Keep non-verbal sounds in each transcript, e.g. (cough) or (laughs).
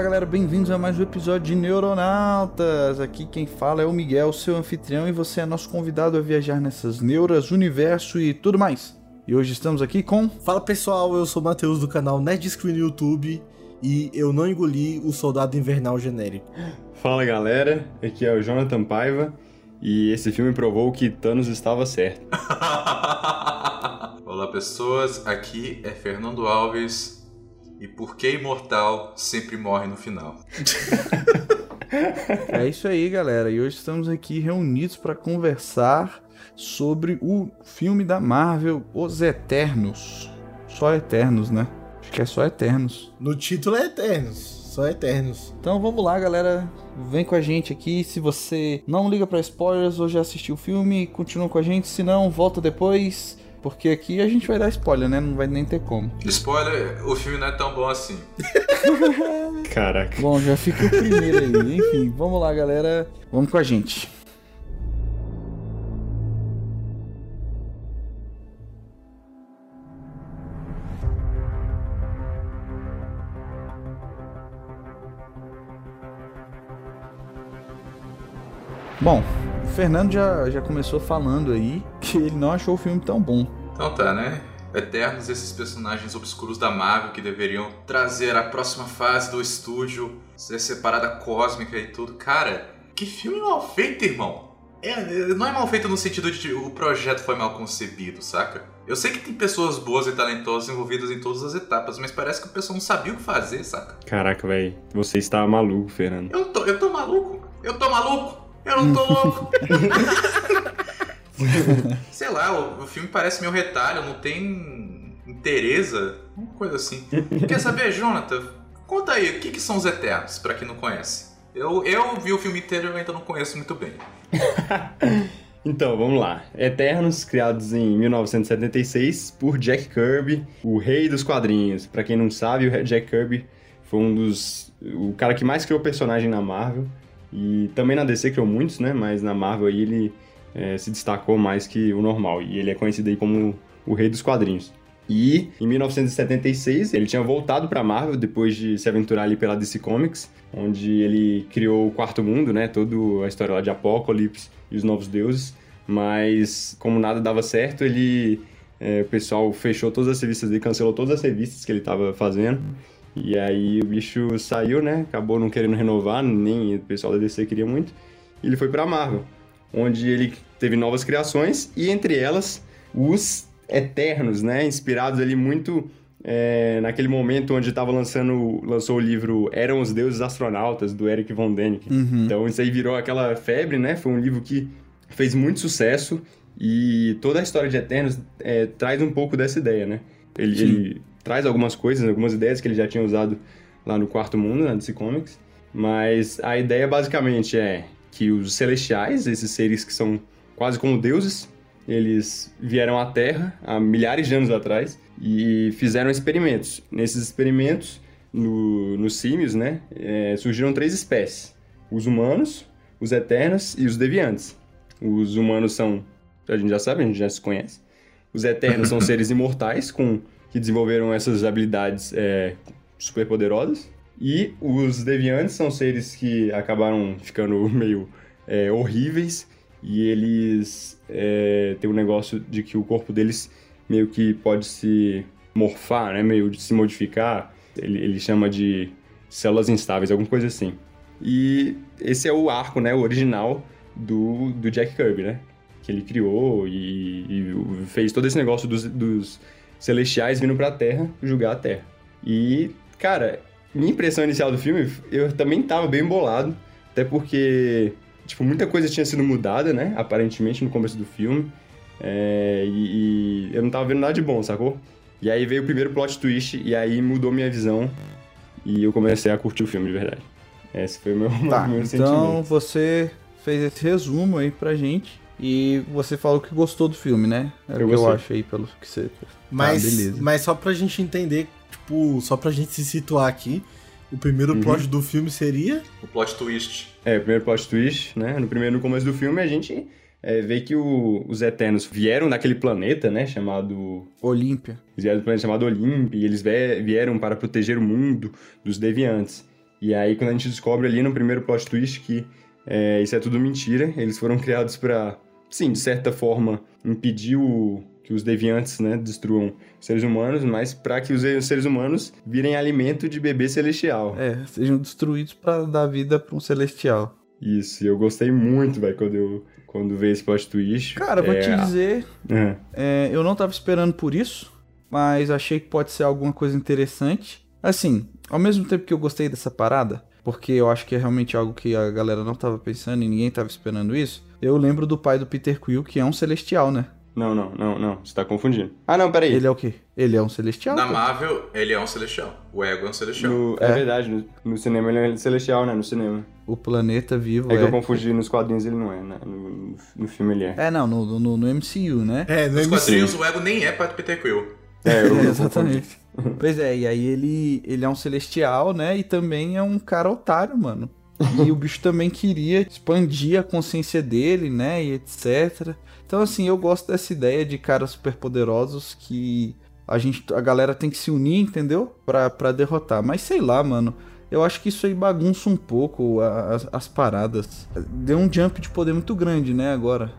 Fala galera, bem-vindos a mais um episódio de Neuronautas. Aqui quem fala é o Miguel, seu anfitrião, e você é nosso convidado a viajar nessas neuras, universo e tudo mais. E hoje estamos aqui com. Fala pessoal, eu sou o Matheus do canal Nerd Screen no YouTube e eu não engoli o Soldado Invernal genérico. Fala galera, aqui é o Jonathan Paiva e esse filme provou que Thanos estava certo. (laughs) Olá pessoas, aqui é Fernando Alves e por que imortal sempre morre no final? (laughs) É isso aí, galera. E hoje estamos aqui reunidos para conversar sobre o filme da Marvel, Os Eternos. Só Eternos, né? Acho que é só Eternos. No título é Eternos, só Eternos. Então vamos lá, galera. Vem com a gente aqui. Se você não liga para spoilers ou já assistiu o filme, continua com a gente. Se não, volta depois. Porque aqui a gente vai dar spoiler, né? Não vai nem ter como. Spoiler, o filme não é tão bom assim. (laughs) Caraca. Bom, já fica o primeiro aí. Enfim, vamos lá, galera. Vamos com a gente. Bom, o Fernando já, já começou falando aí que ele não achou o filme tão bom. Então tá, né? Eternos esses personagens obscuros da Marvel que deveriam trazer a próxima fase do estúdio, ser separada cósmica e tudo. Cara, que filme mal feito, irmão. É, não é mal feito no sentido de que o projeto foi mal concebido, saca? Eu sei que tem pessoas boas e talentosas envolvidas em todas as etapas, mas parece que o pessoal não sabia o que fazer, saca? Caraca, velho. Você está maluco, Fernando. Eu tô, eu tô maluco? Eu tô maluco? Eu não tô (laughs) louco? (laughs) (laughs) Sei lá, o, o filme parece meio retalho, não tem interesa, uma coisa assim. Quer saber, Jonathan? Conta aí, o que, que são os Eternos, pra quem não conhece? Eu, eu vi o filme inteiro e eu ainda não conheço muito bem. (laughs) Então, vamos lá. Eternos, criados em 1976 por Jack Kirby, o rei dos quadrinhos. Pra quem não sabe, o Jack Kirby foi um dos... o cara que mais criou personagem na Marvel. E também na DC criou muitos, né? Mas na Marvel aí ele é, se destacou mais que o normal. E ele é conhecido aí como o rei dos quadrinhos. E em 1976 ele tinha voltado para Marvel depois de se aventurar ali pela DC Comics, onde ele criou o Quarto Mundo, né? Toda a história lá de Apocalipse e os Novos Deuses. Mas como nada dava certo, ele é, o pessoal fechou todas as revistas dele, cancelou todas as revistas que ele estava fazendo. E aí o bicho saiu, né? Acabou não querendo renovar, nem o pessoal da DC queria muito. E ele foi pra Marvel, onde ele teve novas criações e entre elas os Eternos, né? Inspirados ali muito é, naquele momento onde estava lançando lançou o livro Eram os Deuses Astronautas do Eric von Däniken. Uhum. Então isso aí virou aquela febre, né? Foi um livro que fez muito sucesso e toda a história de Eternos é, traz um pouco dessa ideia, né? Ele, ele traz algumas coisas, algumas ideias que ele já tinha usado lá no Quarto Mundo, na DC Comics, mas a ideia basicamente é que os Celestiais, esses seres que são quase como deuses, eles vieram à Terra há milhares de anos atrás e fizeram experimentos. Nesses experimentos, no, nos símios, né, é, surgiram três espécies: os humanos, os eternos e os deviantes. Os humanos são, a gente já sabe, a gente já se conhece. Os eternos são (laughs) seres imortais com que desenvolveram essas habilidades é, super poderosas. E os deviantes são seres que acabaram ficando (laughs) meio é, horríveis e eles é, têm um negócio de que o corpo deles meio que pode se morfar, né? Meio de se modificar. Ele, ele chama de células instáveis, alguma coisa assim. E esse é o arco, né? O original do, do Jack Kirby, né? Que ele criou e, e fez todo esse negócio dos, dos celestiais vindo pra Terra julgar a Terra. E, cara, minha impressão inicial do filme, eu também tava bem bolado, até porque, tipo, muita coisa tinha sido mudada, né? Aparentemente, no começo do filme. É, e, e eu não tava vendo nada de bom, sacou? E aí veio o primeiro plot twist, e aí mudou minha visão, e eu comecei a curtir o filme de verdade. Esse foi o meu, (laughs) Tá, meu então sentimento. você fez esse resumo aí pra gente. E você falou que gostou do filme, né? É o Eu que eu gostei. acho aí pelo que você. Mas, Ah, beleza. mas só pra gente entender, tipo, só pra gente se situar aqui, o primeiro Uhum. plot do filme seria. O plot twist. É, o primeiro plot twist, né? No primeiro, no começo do filme, a gente é, vê que o- os Eternos vieram daquele planeta, né? Chamado Olímpia. Eles vieram do planeta chamado Olimp e eles vieram para proteger o mundo dos deviantes. E aí, quando a gente descobre ali no primeiro plot twist que é, isso é tudo mentira, eles foram criados para, sim, de certa forma, impedir o- que os deviantes né, destruam seres humanos, mas para que os seres humanos virem alimento de bebê celestial. É, sejam destruídos pra dar vida pra um celestial. Isso, e eu gostei muito, velho, quando eu quando veio esse plot twist. Cara, vou É, te dizer, é. é, eu não tava esperando por isso, mas achei que pode ser alguma coisa interessante. Assim, ao mesmo tempo que eu gostei dessa parada, porque eu acho que é realmente algo que a galera não tava pensando e ninguém tava esperando isso, eu lembro do pai do Peter Quill, que é um celestial, né? Não, não, não, não, você tá confundindo. Ah, não, peraí. Ele é o quê? Ele é um celestial? Na pô. Marvel, ele é um celestial. O Ego é um celestial. No- é. É. verdade, no, no cinema ele é celestial, né? No cinema. O planeta vivo É é. que eu confundi, nos quadrinhos ele não é, né? no, no, filme ele é. É, não, no, no, no MCU, né? É, no Nos MC. quadrinhos, o Ego nem é do Peter Quill. É, eu, (laughs) É, eu exatamente. pois é, e aí ele, ele é um celestial, né? E também é um cara otário, mano. E o bicho também queria expandir a consciência dele, né? E etc. Então, assim, eu gosto dessa ideia de caras superpoderosos que a gente, a galera tem que se unir, entendeu? Pra, pra derrotar. Mas sei lá, mano. Eu acho que isso aí bagunça um pouco a- as, as paradas. Deu um jump de poder muito grande, né? Agora.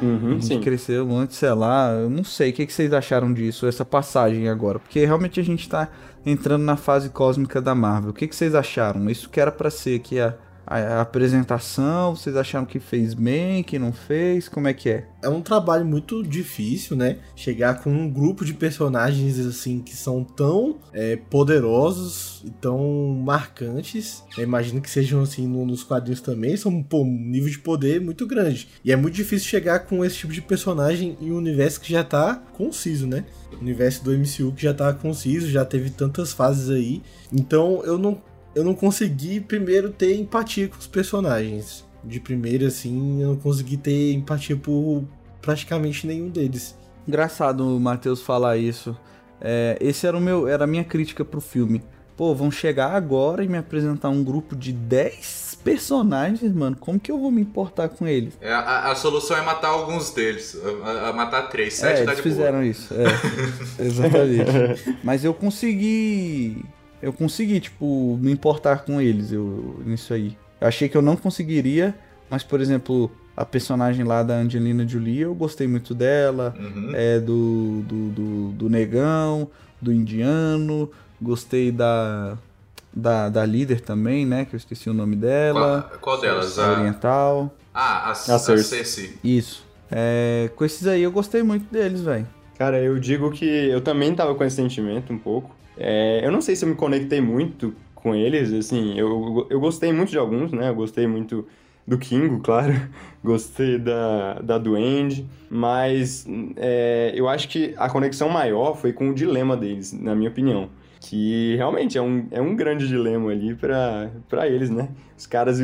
Uhum, De sim. crescer antes, sei lá, eu não sei. O que, que vocês acharam disso, essa passagem agora? Porque realmente a gente tá entrando na fase cósmica da Marvel. O que, que vocês acharam? Isso que era pra ser aqui a, a, apresentação? Vocês acharam que fez bem, que não fez? Como é que é? É um trabalho muito difícil, né? Chegar com um grupo de personagens assim que são tão é, poderosos e tão marcantes. Eu imagino que sejam assim no- nos quadrinhos também. São pô, um nível de poder muito grande. E é muito difícil chegar com esse tipo de personagem em um universo que já tá conciso, né? O universo do MCU que já tá conciso, já teve tantas fases aí. Então eu não, eu não consegui primeiro ter empatia com os personagens. De primeira, assim, eu não consegui ter empatia por praticamente nenhum deles. Engraçado o Matheus falar isso. É, esse era o meu, era a minha crítica pro filme. Pô, vão chegar agora e me apresentar um grupo de 10 personagens, mano. Como que eu vou me importar com eles? É, a, a solução é matar alguns deles. A, a matar três. É, Sete tá eles de boa. fizeram isso. É, (laughs) exatamente. Mas eu consegui. Eu consegui, tipo, me importar com eles eu, nisso aí. Eu achei que eu não conseguiria, mas, por exemplo, a personagem lá da Angelina Jolie, eu gostei muito dela. Uhum. É do, do, do, do negão, do indiano. Gostei da, da, da líder também, né? Que eu esqueci o nome dela. Qual, qual delas? A A, oriental. ah, a, a, Cersei. Cersei. Isso. É, com esses aí eu gostei muito deles, velho. Cara, eu digo que eu também tava com esse sentimento um pouco. É, eu não sei se eu me conectei muito com eles, assim, eu, eu gostei muito de alguns, né? Eu gostei muito do Kingo, (laughs) claro. Gostei da, da Duende, mas é, eu acho que a conexão maior foi com o dilema deles, na minha opinião. Que realmente é um, é um grande dilema ali pra eles, né? Os caras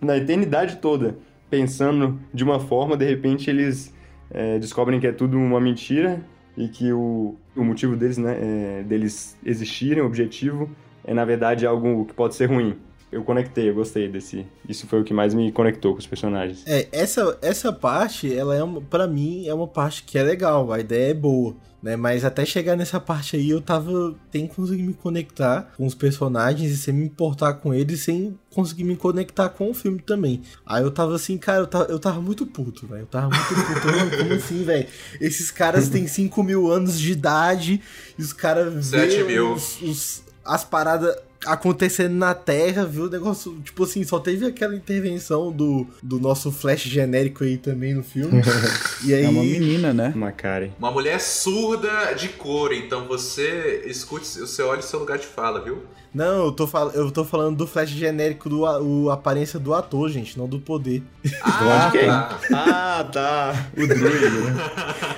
na eternidade toda pensando de uma forma, de repente eles é, descobrem que é tudo uma mentira e que o, o motivo deles, né, é, deles existirem, o objetivo, é na verdade algo que pode ser ruim. Eu conectei, eu gostei desse. Isso foi o que mais me conectou com os personagens. É, essa, essa parte, ela é uma, pra mim, é uma parte que é legal, a ideia é boa, né? Mas até chegar nessa parte aí, eu tava sem conseguir me conectar com os personagens e sem me importar com eles, sem conseguir me conectar com o filme também. Aí eu tava assim, cara, eu tava, eu tava muito puto, velho. Eu tava muito puto. Como assim, velho? Esses caras têm 5 mil anos de idade e os caras Sete vê mil. os- os- as paradas acontecendo na Terra, viu? O negócio, tipo assim, só teve aquela intervenção do, do nosso Flash genérico aí também no filme. (laughs) e aí. É uma menina, né? Macari. Uma mulher surda de cor, então você escute, você olha o seu lugar de fala, viu? Não, eu tô, fal... eu tô falando do Flash genérico, do a... o aparência do ator, gente, não do poder. Ah, (laughs) quem? tá. Ah, tá. O druid, né?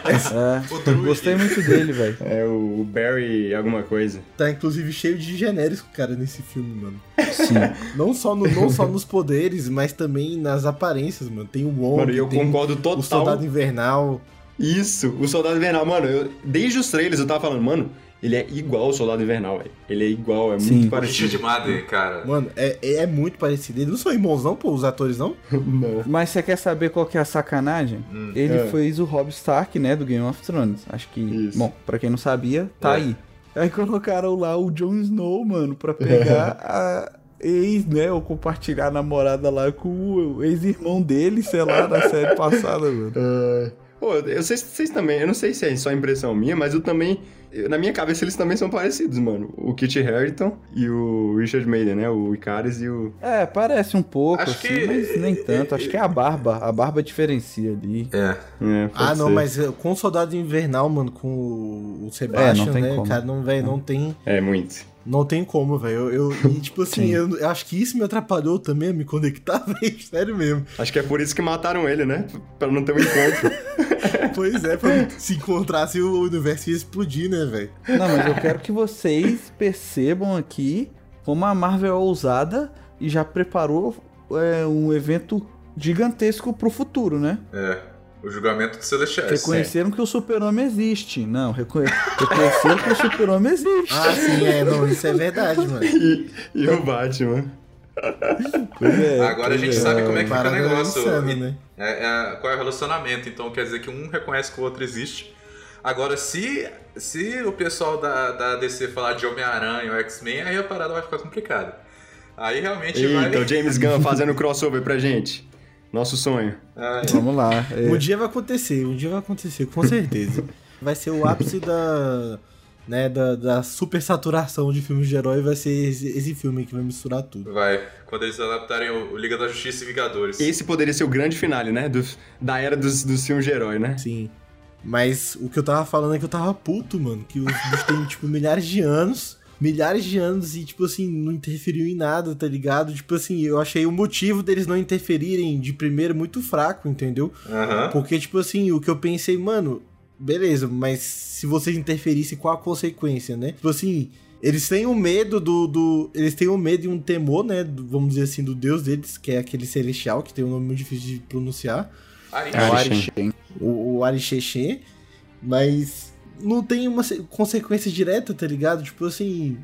É. O druid. Gostei muito dele, velho. É o Barry alguma coisa. Tá inclusive cheio de genéricos, cara. Cara, nesse filme, mano. Sim. (laughs) Não só, no, não só nos poderes, mas também nas aparências, mano. Tem o Wong, Mano, e eu tem concordo o total. Soldado Invernal. Isso, o Soldado Invernal, mano, eu- desde os trailers eu tava falando, mano, ele é igual ao Soldado Invernal, velho. Ele é igual, é Sim. muito O parecido. Richard Madden, cara. Mano, é, é muito parecido. Eles não são irmãos, não, pô, os atores, não? (laughs) Não. Mas você quer saber qual que é a sacanagem? Hum. Ele É. fez o Rob Stark, né, do Game of Thrones. Acho que, Isso. bom, pra quem não sabia, tá É. aí. Aí colocaram lá o Jon Snow, mano, pra pegar (laughs) a ex, né, ou compartilhar a namorada lá com o ex-irmão dele, sei lá, da série passada, mano. (laughs) Pô, eu sei se vocês também, eu não sei se é só impressão minha, mas eu também, eu- na minha cabeça eles também são parecidos, mano. O Kit Harington e o Richard Madden, né? O Icaris e o... É, parece um pouco, Acho assim, que- mas nem tanto. Acho que é a barba. A barba diferencia ali. É. É, Ah, não, ser. mas eh, com o Soldado Invernal, mano, com o- o Sebastian, É, não tem né, como. cara, não, velho, não tem... É, muito. Não tem como, velho. Eu, eu- e, tipo assim, Sim. eu, eu acho que isso me atrapalhou também a me conectar, (laughs) velho. Sério mesmo. Acho que é por isso que mataram ele, né? Pra não ter um encontro. (laughs) Pois é, pra se encontrasse o universo ia explodir, né, velho? Não, mas eu quero que vocês percebam aqui como a Marvel é ousada e já preparou é, um evento gigantesco pro futuro, né? É. O julgamento dos Celestiais. Reconheceram que o super-homem existe. Não, reconhe... reconheceram que o super-homem existe. Ah, sim, é, não, isso é verdade, mano. e, e o Batman. Pois é, Agora a gente é. sabe como é que fica o negócio. insana, né? É, é, qual é o relacionamento? Então quer dizer que um reconhece que o outro existe. Agora, se, se o pessoal da, da DC falar de Homem-Aranha ou X-Men, aí a parada vai ficar complicada. Aí realmente vai. Eita, o James Gunn fazendo crossover pra gente. Nosso sonho. Ai, Vamos lá. é. Um dia vai acontecer, um dia vai acontecer, com certeza. (laughs) vai ser o ápice da. Né, da, da super saturação de filmes de herói, vai ser esse, esse filme que vai misturar tudo. vai. Quando eles adaptarem o, o Liga da Justiça e Vingadores. Esse poderia ser o grande finale, né? Do- da era dos, dos filmes de herói, né? Sim. Mas o que eu tava falando é que eu tava puto, mano. Que os bichos têm, tipo, milhares de anos. Milhares de anos e, tipo assim, não interferiu em nada, tá ligado? Tipo assim, eu achei o motivo deles não interferirem de primeiro muito fraco, entendeu? Aham. Porque, tipo assim, o que eu pensei, mano, beleza, mas se vocês interferissem, qual a consequência, né? Tipo assim, eles têm um medo do. do eles têm um medo e um temor, né? do- vamos dizer assim, do deus deles, que é aquele celestial, que tem um nome muito difícil de pronunciar. É o Arishem. Arishem. O, o Arixexê, mas não tem uma se- consequência direta, tá ligado? Tipo assim.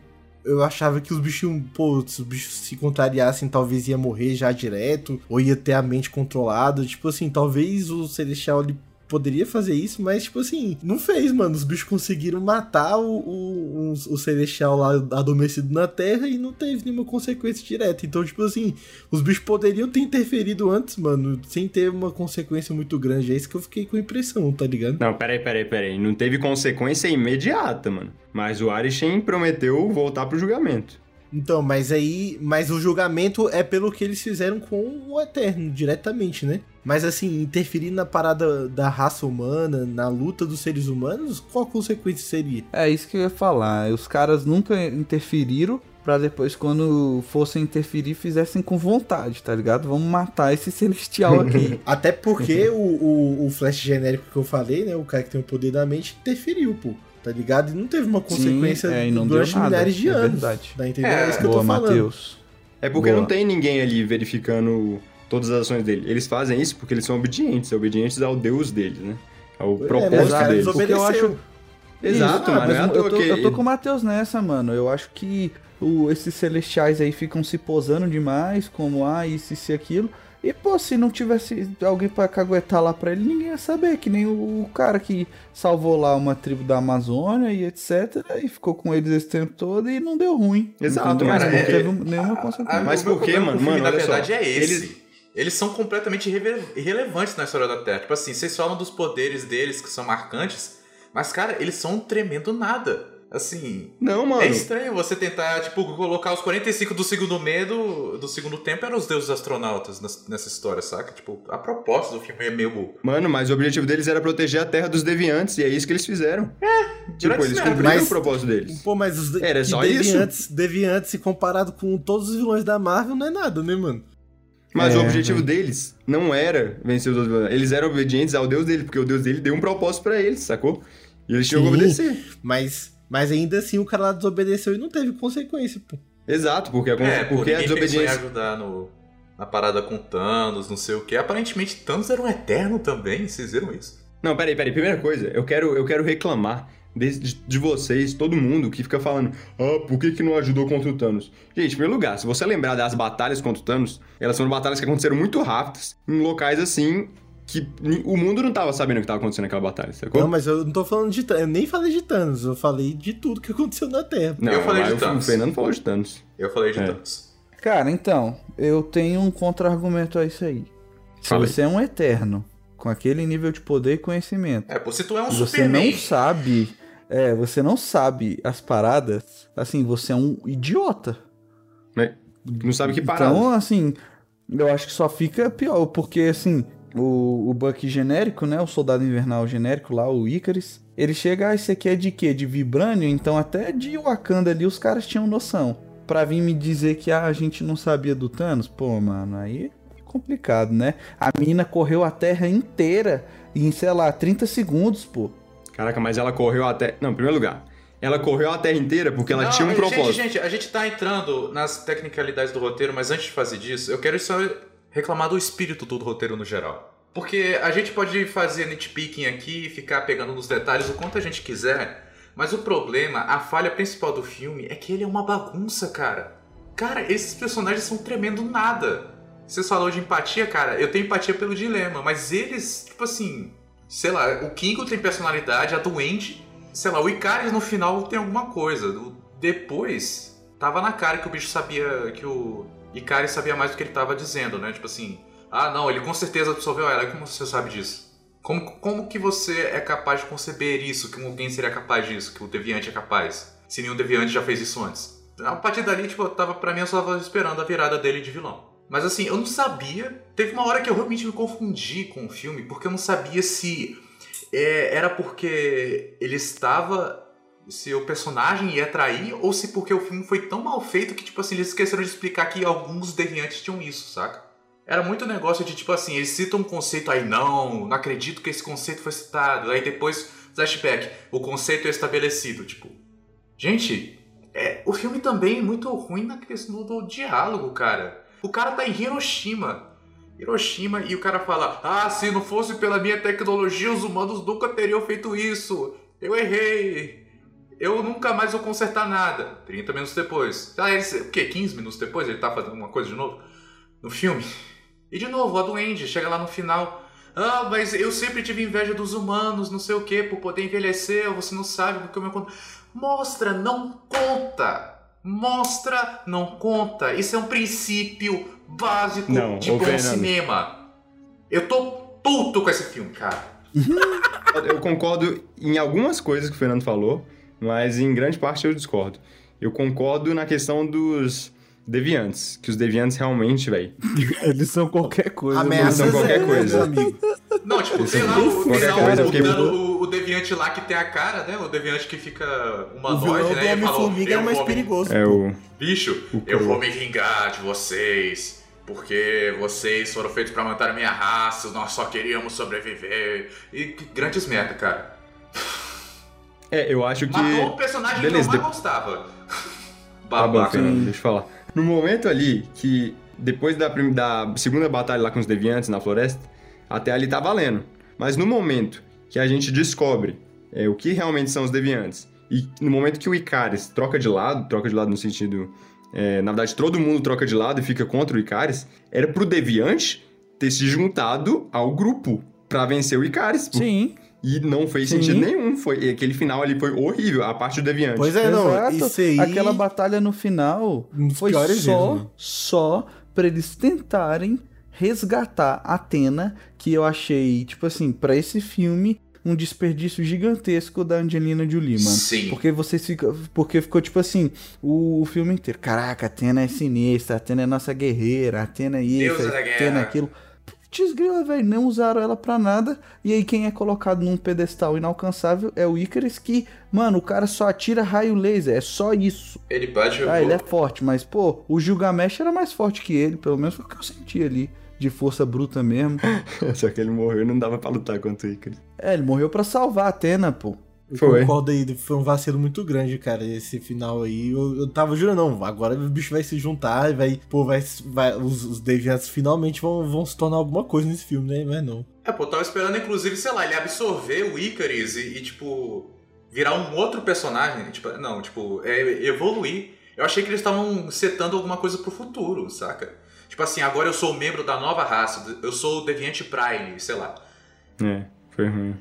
Eu achava que os bichos, pô, se os bichos se contrariassem, talvez ia morrer já direto, ou ia ter a mente controlada. Tipo assim, talvez o Celestial ele poderia fazer isso, mas, tipo assim, não fez, mano. Os bichos conseguiram matar o, o, o, Celestial lá adormecido na Terra e não teve nenhuma consequência direta. Então, tipo assim, os bichos poderiam ter interferido antes, mano, sem ter uma consequência muito grande. É isso que eu fiquei com a impressão, tá ligado? Não, peraí, peraí, peraí. Não teve consequência imediata, mano. Mas o Arishem prometeu voltar pro julgamento. Então, mas aí. Mas o julgamento é pelo que eles fizeram com o Eterno, diretamente, né? Mas assim, interferir na parada da raça humana, na luta dos seres humanos, qual a consequência seria? É isso que eu ia falar. Os caras nunca interferiram pra depois, quando fossem interferir, fizessem com vontade, tá ligado? Vamos matar esse celestial (laughs) aqui. Até porque o, o, o Flash genérico que eu falei, né? O cara que tem o poder da mente, interferiu, pô. Tá ligado? E não teve uma consequência Sim, é, não durante deu nada, milhares de é anos. verdade. Tá entendendo? É, É, isso que eu Boa, tô falando. Matheus. É porque Boa. não tem ninguém ali verificando todas as ações dele. Eles fazem isso porque eles são obedientes, obedientes ao deus deles, né? Ao É, mas propósito caras deles. Porque eu acho- Exato, Ah, mano. mas é eu, tô, que eu tô com o Matheus nessa, mano. Eu acho que o- esses celestiais aí ficam se posando demais, como ah, isso, isso e aquilo. E, pô, se não tivesse alguém pra caguetar lá pra ele, ninguém ia saber. Que nem o cara que salvou lá uma tribo da Amazônia e etc. E ficou com eles esse tempo todo e não deu ruim. Exato, Entendeu? mas não porque- teve nenhuma consequência. Mas o por quê, problema mano? o Mano, na olha só. verdade, é esse. Eles- Eles... são completamente irre- irrelevantes na história da Terra. Tipo assim, vocês falam dos poderes deles que são marcantes, mas, cara, eles são um tremendo nada. Assim. Não, mano. É estranho você tentar, tipo, colocar os 45 do segundo medo, do segundo tempo eram os deuses astronautas nessa história, saca? Tipo, a proposta do filme é meio. Mano, mas o objetivo deles era proteger a Terra dos deviantes, e é isso que eles fizeram. tipo, durante eles cumpriram Mas- o propósito deles. Pô, mas os de- Era só deviantes, deviantes, se comparado com todos os vilões da Marvel, não é nada, né, mano? Mas É, o objetivo né? deles não era vencer os outros vilões. Eles eram obedientes ao deus dele, porque o deus dele deu um propósito pra eles, sacou? E eles tinham que obedecer. Mas, mas ainda assim o cara lá desobedeceu e não teve consequência, pô. Exato, porque, a, É, porque a desobediência. ajudar no, na parada com Thanos, não sei o que. Aparentemente, Thanos era um eterno também, vocês viram isso? Não, peraí, peraí. Primeira coisa, eu quero, eu quero reclamar de, de, vocês, todo mundo que fica falando, ah, por que, que não ajudou contra o Thanos? Gente, em primeiro lugar, se você lembrar das batalhas contra o Thanos, elas foram batalhas que aconteceram muito rápidas, em locais assim que o mundo não tava sabendo o que tava acontecendo naquela batalha, sacou? Não, mas eu não tô falando de Thanos. Eu nem falei de Thanos. Eu falei de tudo que aconteceu na Terra. Não, Eu falei de aí o Thanos. Fernando falou de Thanos. Eu falei de É. Thanos. Cara, então, eu tenho um contra-argumento a isso aí. Se Fala aí. você é um eterno, com aquele nível de poder e conhecimento, É, se tu é um você Superman. não sabe. É, você não sabe as paradas, assim, você é um idiota. Né? Não sabe que parada. Então, assim, eu acho que só fica pior, porque assim, o, o Buck genérico, né? O soldado invernal genérico lá, o Icarus, ele chega, ah, isso aqui é de quê? De Vibranium? Então até de Wakanda ali os caras tinham noção. Pra vir me dizer que ah, a gente não sabia do Thanos, pô, mano, aí é complicado, né? A mina correu a terra inteira em, sei lá, 30 segundos, pô. Caraca, mas ela correu até. Não, em primeiro lugar, ela correu a terra inteira porque ela Não, tinha um gente, propósito. Gente, a gente tá entrando nas tecnicalidades do roteiro, mas antes de fazer disso, eu quero só reclamar do espírito do roteiro no geral. Porque a gente pode fazer nitpicking aqui e ficar pegando nos detalhes o quanto a gente quiser, mas o problema, a falha principal do filme é que ele é uma bagunça, cara. Cara, esses personagens são tremendo nada. Vocês falaram de empatia, cara, eu tenho empatia pelo dilema, mas eles, tipo assim, sei lá, o Kingo tem personalidade, a Duende, sei lá, o Icarus no final tem alguma coisa. Depois, tava na cara que o bicho sabia, que o Icarus sabia mais do que ele tava dizendo, né? Tipo assim, ah não, ele com certeza absorveu ela, como você sabe disso? Como, como que você é capaz de conceber isso, que alguém seria capaz disso, que o Deviante é capaz? Se nenhum Deviante já fez isso antes. A partir dali, tipo, tava, pra mim, eu só tava esperando a virada dele de vilão. Mas assim, eu não sabia. Teve uma hora que eu realmente me confundi com o filme, porque eu não sabia se é, era porque ele estava. Se o personagem ia trair, ou se porque o filme foi tão mal feito que, tipo assim, eles esqueceram de explicar que alguns deviantes tinham isso, saca? Era muito negócio de, tipo assim, eles citam um conceito aí, não, não acredito que esse conceito foi citado. Aí depois, flashback, o conceito é estabelecido. Tipo, gente, é, o filme também é muito ruim na questão do, diálogo, cara. O cara tá em Hiroshima. Hiroshima e o cara fala: Ah, se não fosse pela minha tecnologia, os humanos nunca teriam feito isso. Eu errei. Eu nunca mais vou consertar nada. 30 minutos depois. Ah, ele, o quê? 15 minutos depois ele tá fazendo alguma coisa de novo? No filme? E de novo, a Duende chega lá no final. Ah, mas eu sempre tive inveja dos humanos, não sei o que, por poder envelhecer, você não sabe porque meu conta. Mostra, não conta! Mostra, não conta. Isso é um princípio básico Não, de bom Fernando. cinema. Eu tô puto com esse filme, cara. (laughs) Eu concordo em algumas coisas que o Fernando falou, mas em grande parte eu discordo. Eu concordo na questão dos deviantes, que os deviantes realmente, velho. (laughs) Eles são qualquer coisa. Ameaça são qualquer zero, coisa. amigo. Não, tipo, é lá, o, qualquer tem lá coisa, o, porque- o, o deviante lá que tem a cara, né? O deviante que fica O vilão do né? Falou, Homem-Formiga "Eu é mais vou me- perigoso. É o. Bicho, O eu vou me vingar de vocês. Porque vocês foram feitos pra matar a minha raça, nós só queríamos sobreviver. E que grandes merda, cara. É, eu acho que. Matou o personagem Beleza, que eu mais de- gostava. Tá bom, Babaca. Fernando, deixa eu falar. No momento ali que, depois da, da segunda batalha lá com os deviantes na floresta, até ali tá valendo. Mas no momento que a gente descobre é, o que realmente são os deviantes, e no momento que o Icaris troca de lado, troca de lado no sentido. é, na verdade, todo mundo troca de lado e fica contra o Icaris, era pro deviante ter se juntado ao grupo pra vencer o Icaris. Sim. E não fez Sim. sentido nenhum. Foi, aquele final ali foi horrível, a parte do deviante. Pois é, não. Exato. Isso aí. Aquela batalha no final foi só, erros, né? só pra eles tentarem resgatar a Atena, que eu achei, tipo assim, pra esse filme, um desperdício gigantesco da Angelina Jolie, mano. Sim. Porque vocês ficam. Porque ficou tipo assim, o, o filme inteiro. Caraca, a Atena é sinistra, a Atena é nossa guerreira, a Atena é isso. Atena é aquilo. Putz, grila, velho, não usaram ela pra nada. E aí quem é colocado num pedestal inalcançável é o Icarus, que, mano, o cara só atira raio laser, é só isso. Ele bate o Ah, ele é forte, mas, pô, o Gilgamesh era mais forte que ele, pelo menos foi o que eu senti ali, de força bruta mesmo. (laughs) Só que ele morreu e não dava pra lutar contra o Icaris. É, ele morreu pra salvar a Atena, pô. Eu Foi. concordo aí, foi um vacilo muito grande, cara, esse final aí. Eu, eu tava jurando, não, agora o bicho vai se juntar e vai, pô, vai, vai os, os Deviants finalmente vão, vão se tornar alguma coisa nesse filme, né? Mas não. É, pô, eu tava esperando, inclusive, sei lá, ele absorver o Icarus e, e, tipo, virar um outro personagem. Tipo, não, tipo, é, evoluir. Eu achei que eles estavam setando alguma coisa pro futuro, saca? Tipo assim, agora eu sou membro da nova raça, eu sou o Deviante Prime, sei lá. É, foi ruim.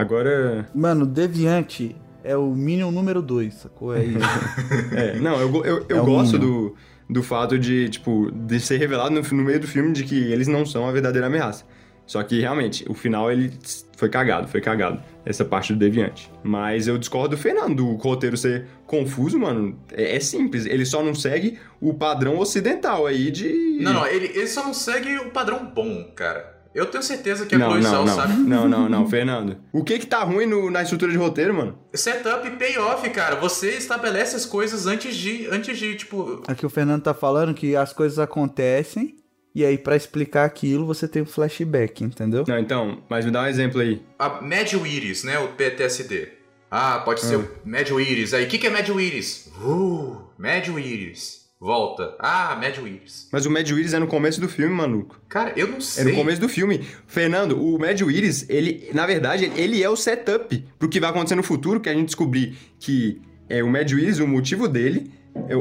Agora. Mano, Deviante é o Minion número 2, sacou? É isso. (laughs) É, não, eu, eu, eu É o gosto do, do fato de, tipo, de ser revelado no, no meio do filme de que eles não são a verdadeira ameaça. Só que, realmente, o final ele foi cagado, foi cagado. Essa parte do Deviante. Mas eu discordo do Fernando, do roteiro ser confuso, mano. É, é simples, ele só não segue o padrão ocidental aí de... Não, não, ele, ele só não segue o padrão bom, cara. Eu tenho certeza que a Não, Chloe não, Zhao não, sabe. não, não, não, Fernando. (laughs) O que que tá ruim no- na estrutura de roteiro, mano? Setup e payoff, cara. Você estabelece as coisas antes de, antes de tipo, Aqui o Fernando tá falando que as coisas acontecem e aí pra explicar aquilo você tem um flashback, entendeu? Não, então, mas me dá um exemplo aí. a Médio Iris, né? O PTSD. Ah, pode ser o Médio Iris. Aí, o que, que é Médio Iris? Uh, Médio Iris. Volta. Ah, Médio Iris. Mas o Mad Willis é no começo do filme, maluco. Cara, eu não É sei. no começo do filme. Fernando, o Mad Willis, ele, na verdade, ele é o setup pro que vai acontecer no futuro, que a gente descobrir que é o Mad Willis, o motivo dele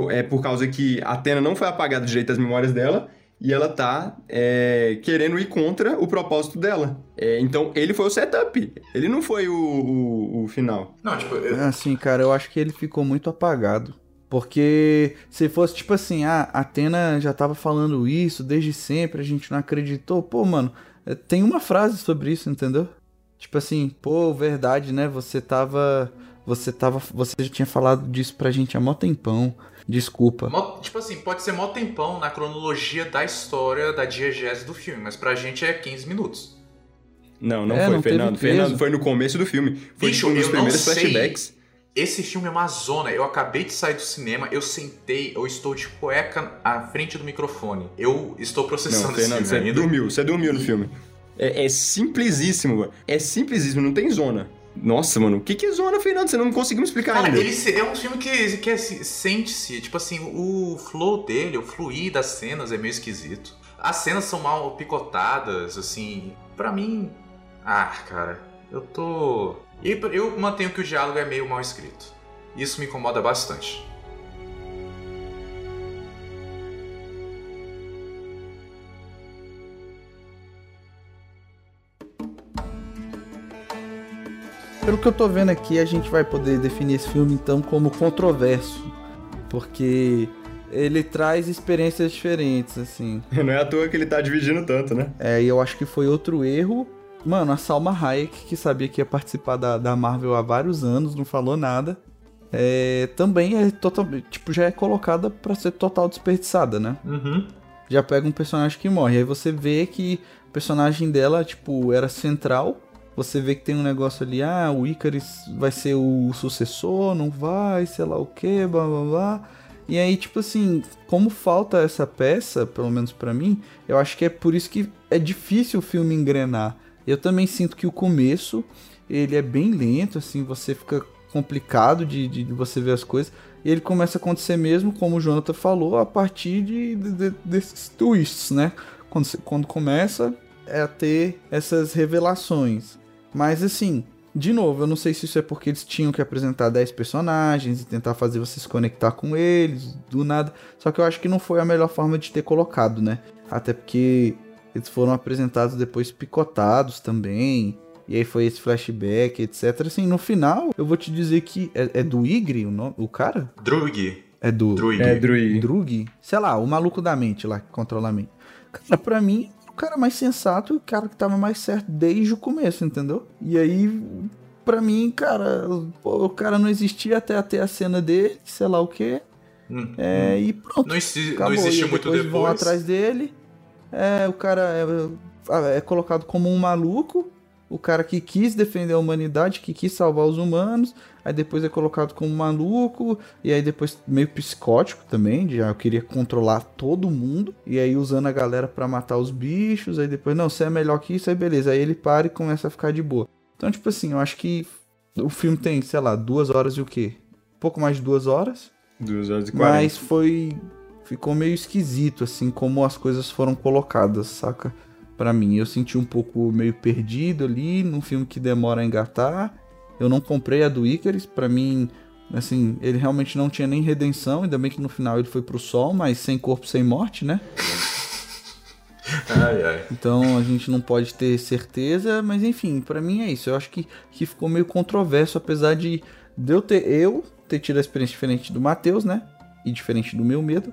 é, é por causa que a Atena não foi apagada direito as memórias dela e ela tá é, querendo ir contra o propósito dela. É, então, ele foi o setup. Ele não foi o, o, o final. Não, tipo, eu- Assim, cara, eu acho que ele ficou muito apagado. Porque se fosse tipo assim, ah, a Atena já tava falando isso desde sempre, a gente não acreditou. Pô, mano, eh, tem uma frase sobre isso, entendeu? Tipo assim, pô, verdade, né? Você tava. Você tava. Você já tinha falado disso pra gente há mó tempão. Desculpa. mó- tipo assim, pode ser mó tempão na cronologia da história da diegese do filme, mas pra gente é 15 minutos. Não, não É, foi, não Fernando. Fernando foi no começo do filme. Foi Bicho, tipo, um dos eu não primeiros sei. flashbacks. Esse filme é uma zona. Eu acabei de sair do cinema, eu sentei, eu estou de cueca à frente do microfone. Eu estou processando Não, esse Fernando, filme você ainda. dormiu, você dormiu no filme. É, é simplesíssimo, mano. É simplesíssimo, não tem zona. Nossa, mano, o que, que é zona, Fernando? Você não conseguiu me explicar Cara, ainda. ele é um filme que, que é- se- sente-se, tipo assim, o flow dele, o fluir das cenas é meio esquisito. As cenas são mal picotadas, assim. Pra mim. Ah, cara, eu tô. E eu mantenho que o diálogo é meio mal escrito. Isso me incomoda bastante. Pelo que eu tô vendo aqui, a gente vai poder definir esse filme então como controverso. Porque ele traz experiências diferentes, assim. (laughs) Não é à toa que ele tá dividindo tanto, né? É, e eu acho que foi outro erro. Mano, a Salma Hayek, que sabia que ia participar da, da Marvel há vários anos, não falou nada. É, também é total, tipo, já é colocada pra ser total desperdiçada, né? Uhum. Já pega um personagem que morre. Aí você vê que o personagem dela, tipo, era central. Você vê que tem um negócio ali, ah, o Icarus vai ser o sucessor, não vai, sei lá o que, blá blá blá. E aí, tipo assim, como falta essa peça, pelo menos pra mim, eu acho que é por isso que é difícil o filme engrenar. Eu também sinto que o começo, ele é bem lento, assim, você fica complicado de, de você ver as coisas. E ele começa a acontecer mesmo, como o Jonathan falou, a partir de, de- de- desses twists, né? Quando, quando começa é a ter essas revelações. Mas assim, de novo, eu não sei se isso é porque eles tinham que apresentar 10 personagens e tentar fazer você se conectar com eles, do nada. Só que eu acho que não foi a melhor forma de ter colocado, né? Até porque eles foram apresentados depois picotados também. E aí foi esse flashback, etc. Assim, no final, eu vou te dizer que é, é do Igre o, nome, o cara? Drug. É do Druig. É, Druid. Drug? Sei lá, o maluco da mente lá, que controla a mente. Cara, pra mim, o cara mais sensato e o cara que tava mais certo desde o começo, entendeu? E aí, pra mim, cara, pô, o cara não existia até até a cena dele, sei lá o quê. Hum. É, e pronto. Não, exi- não existe e muito depois depois. vão atrás dele. É, o cara é, é colocado como um maluco. O cara que quis defender a humanidade, que quis salvar os humanos. Aí depois é colocado como maluco. E aí depois meio psicótico também. De, ah, eu queria controlar todo mundo. E aí usando a galera pra matar os bichos. Aí depois, não, você é melhor que isso. Aí beleza. Aí ele para e começa a ficar de boa. Então, tipo assim, eu acho que O filme tem, sei lá, duas horas e o quê? Pouco mais de duas horas. Duas horas e quarenta. Mas foi. Ficou meio esquisito, assim, como as coisas foram colocadas, saca? Pra mim. Eu senti um pouco meio perdido ali, num filme que demora a engatar. Eu não comprei a do Icarus, pra mim, assim, ele realmente não tinha nem redenção, ainda bem que no final ele foi pro sol, mas sem corpo, sem morte, né? Ai, ai. Então a gente não pode ter certeza, mas enfim, pra mim é isso. Eu acho que, que ficou meio controverso, apesar de, de eu ter eu ter tido a experiência diferente do Matheus, né? E diferente do meu medo.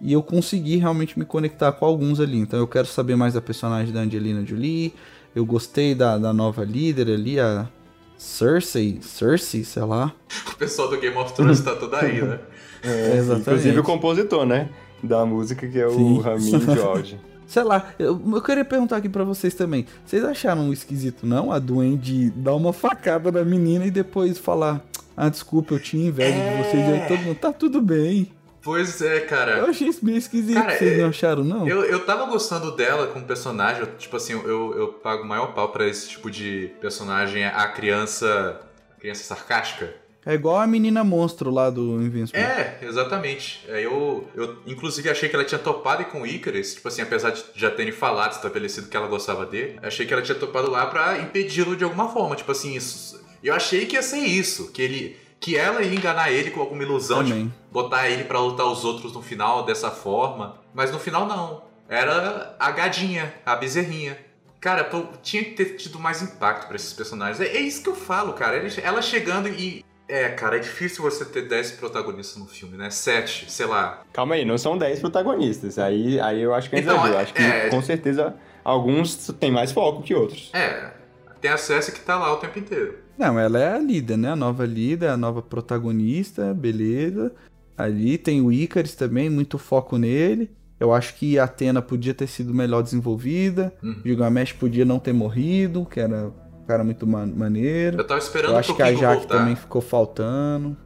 E eu consegui realmente me conectar com alguns ali. Então eu quero saber mais da personagem da Angelina Jolie. Eu gostei da, da nova líder ali, a Cersei, Cersei, sei lá. O pessoal do Game of Thrones tá tudo aí, né? (laughs) É, exatamente. Inclusive o compositor, né? Da música, que é o Sim. Ramin (laughs) George. Sei lá, eu, eu queria perguntar aqui pra vocês também. Vocês acharam esquisito, não? A Duende dar uma facada na menina e depois falar: Ah, desculpa, eu tinha inveja de vocês. E aí todo mundo, tá tudo bem. Pois é, cara. Eu achei isso meio esquisito. Cara, vocês é- não acharam, não? Eu, eu tava gostando dela como personagem, eu, tipo assim, eu, eu pago maior pau pra esse tipo de personagem, a criança. A criança sarcástica. É igual a menina monstro lá do Invincible. É, exatamente. É, Eu, eu inclusive achei que ela tinha topado com o Icarus, tipo assim, apesar de já terem falado, estabelecido que ela gostava dele, achei que ela tinha topado lá pra impedi-lo de alguma forma, tipo assim, isso. Eu achei que ia ser isso, que ele que ela ia enganar ele com alguma ilusão, Também. tipo, botar ele pra lutar os outros no final dessa forma, mas no final não. Era a gadinha, a bezerrinha. Cara, pô, tinha que ter tido mais impacto pra esses personagens. É, é isso que eu falo, cara. Ele- Ela chegando e. É, cara, é difícil você ter 10 protagonistas no filme, né? 7, sei lá. Calma aí, não são 10 protagonistas. Aí, aí eu acho que é Então, exagero. é- acho que é- com certeza alguns têm mais foco que outros. É, tem a Cersei que tá lá o tempo inteiro. Não, ela é a líder, né? A nova líder, a nova protagonista, beleza. Ali tem o Icarus também, muito foco nele. Eu acho que a Atena podia ter sido melhor desenvolvida. Uhum. Gilgamesh podia não ter morrido, que era um cara muito ma- maneiro. Eu tava esperando Eu acho que a Jaque também ficou faltando.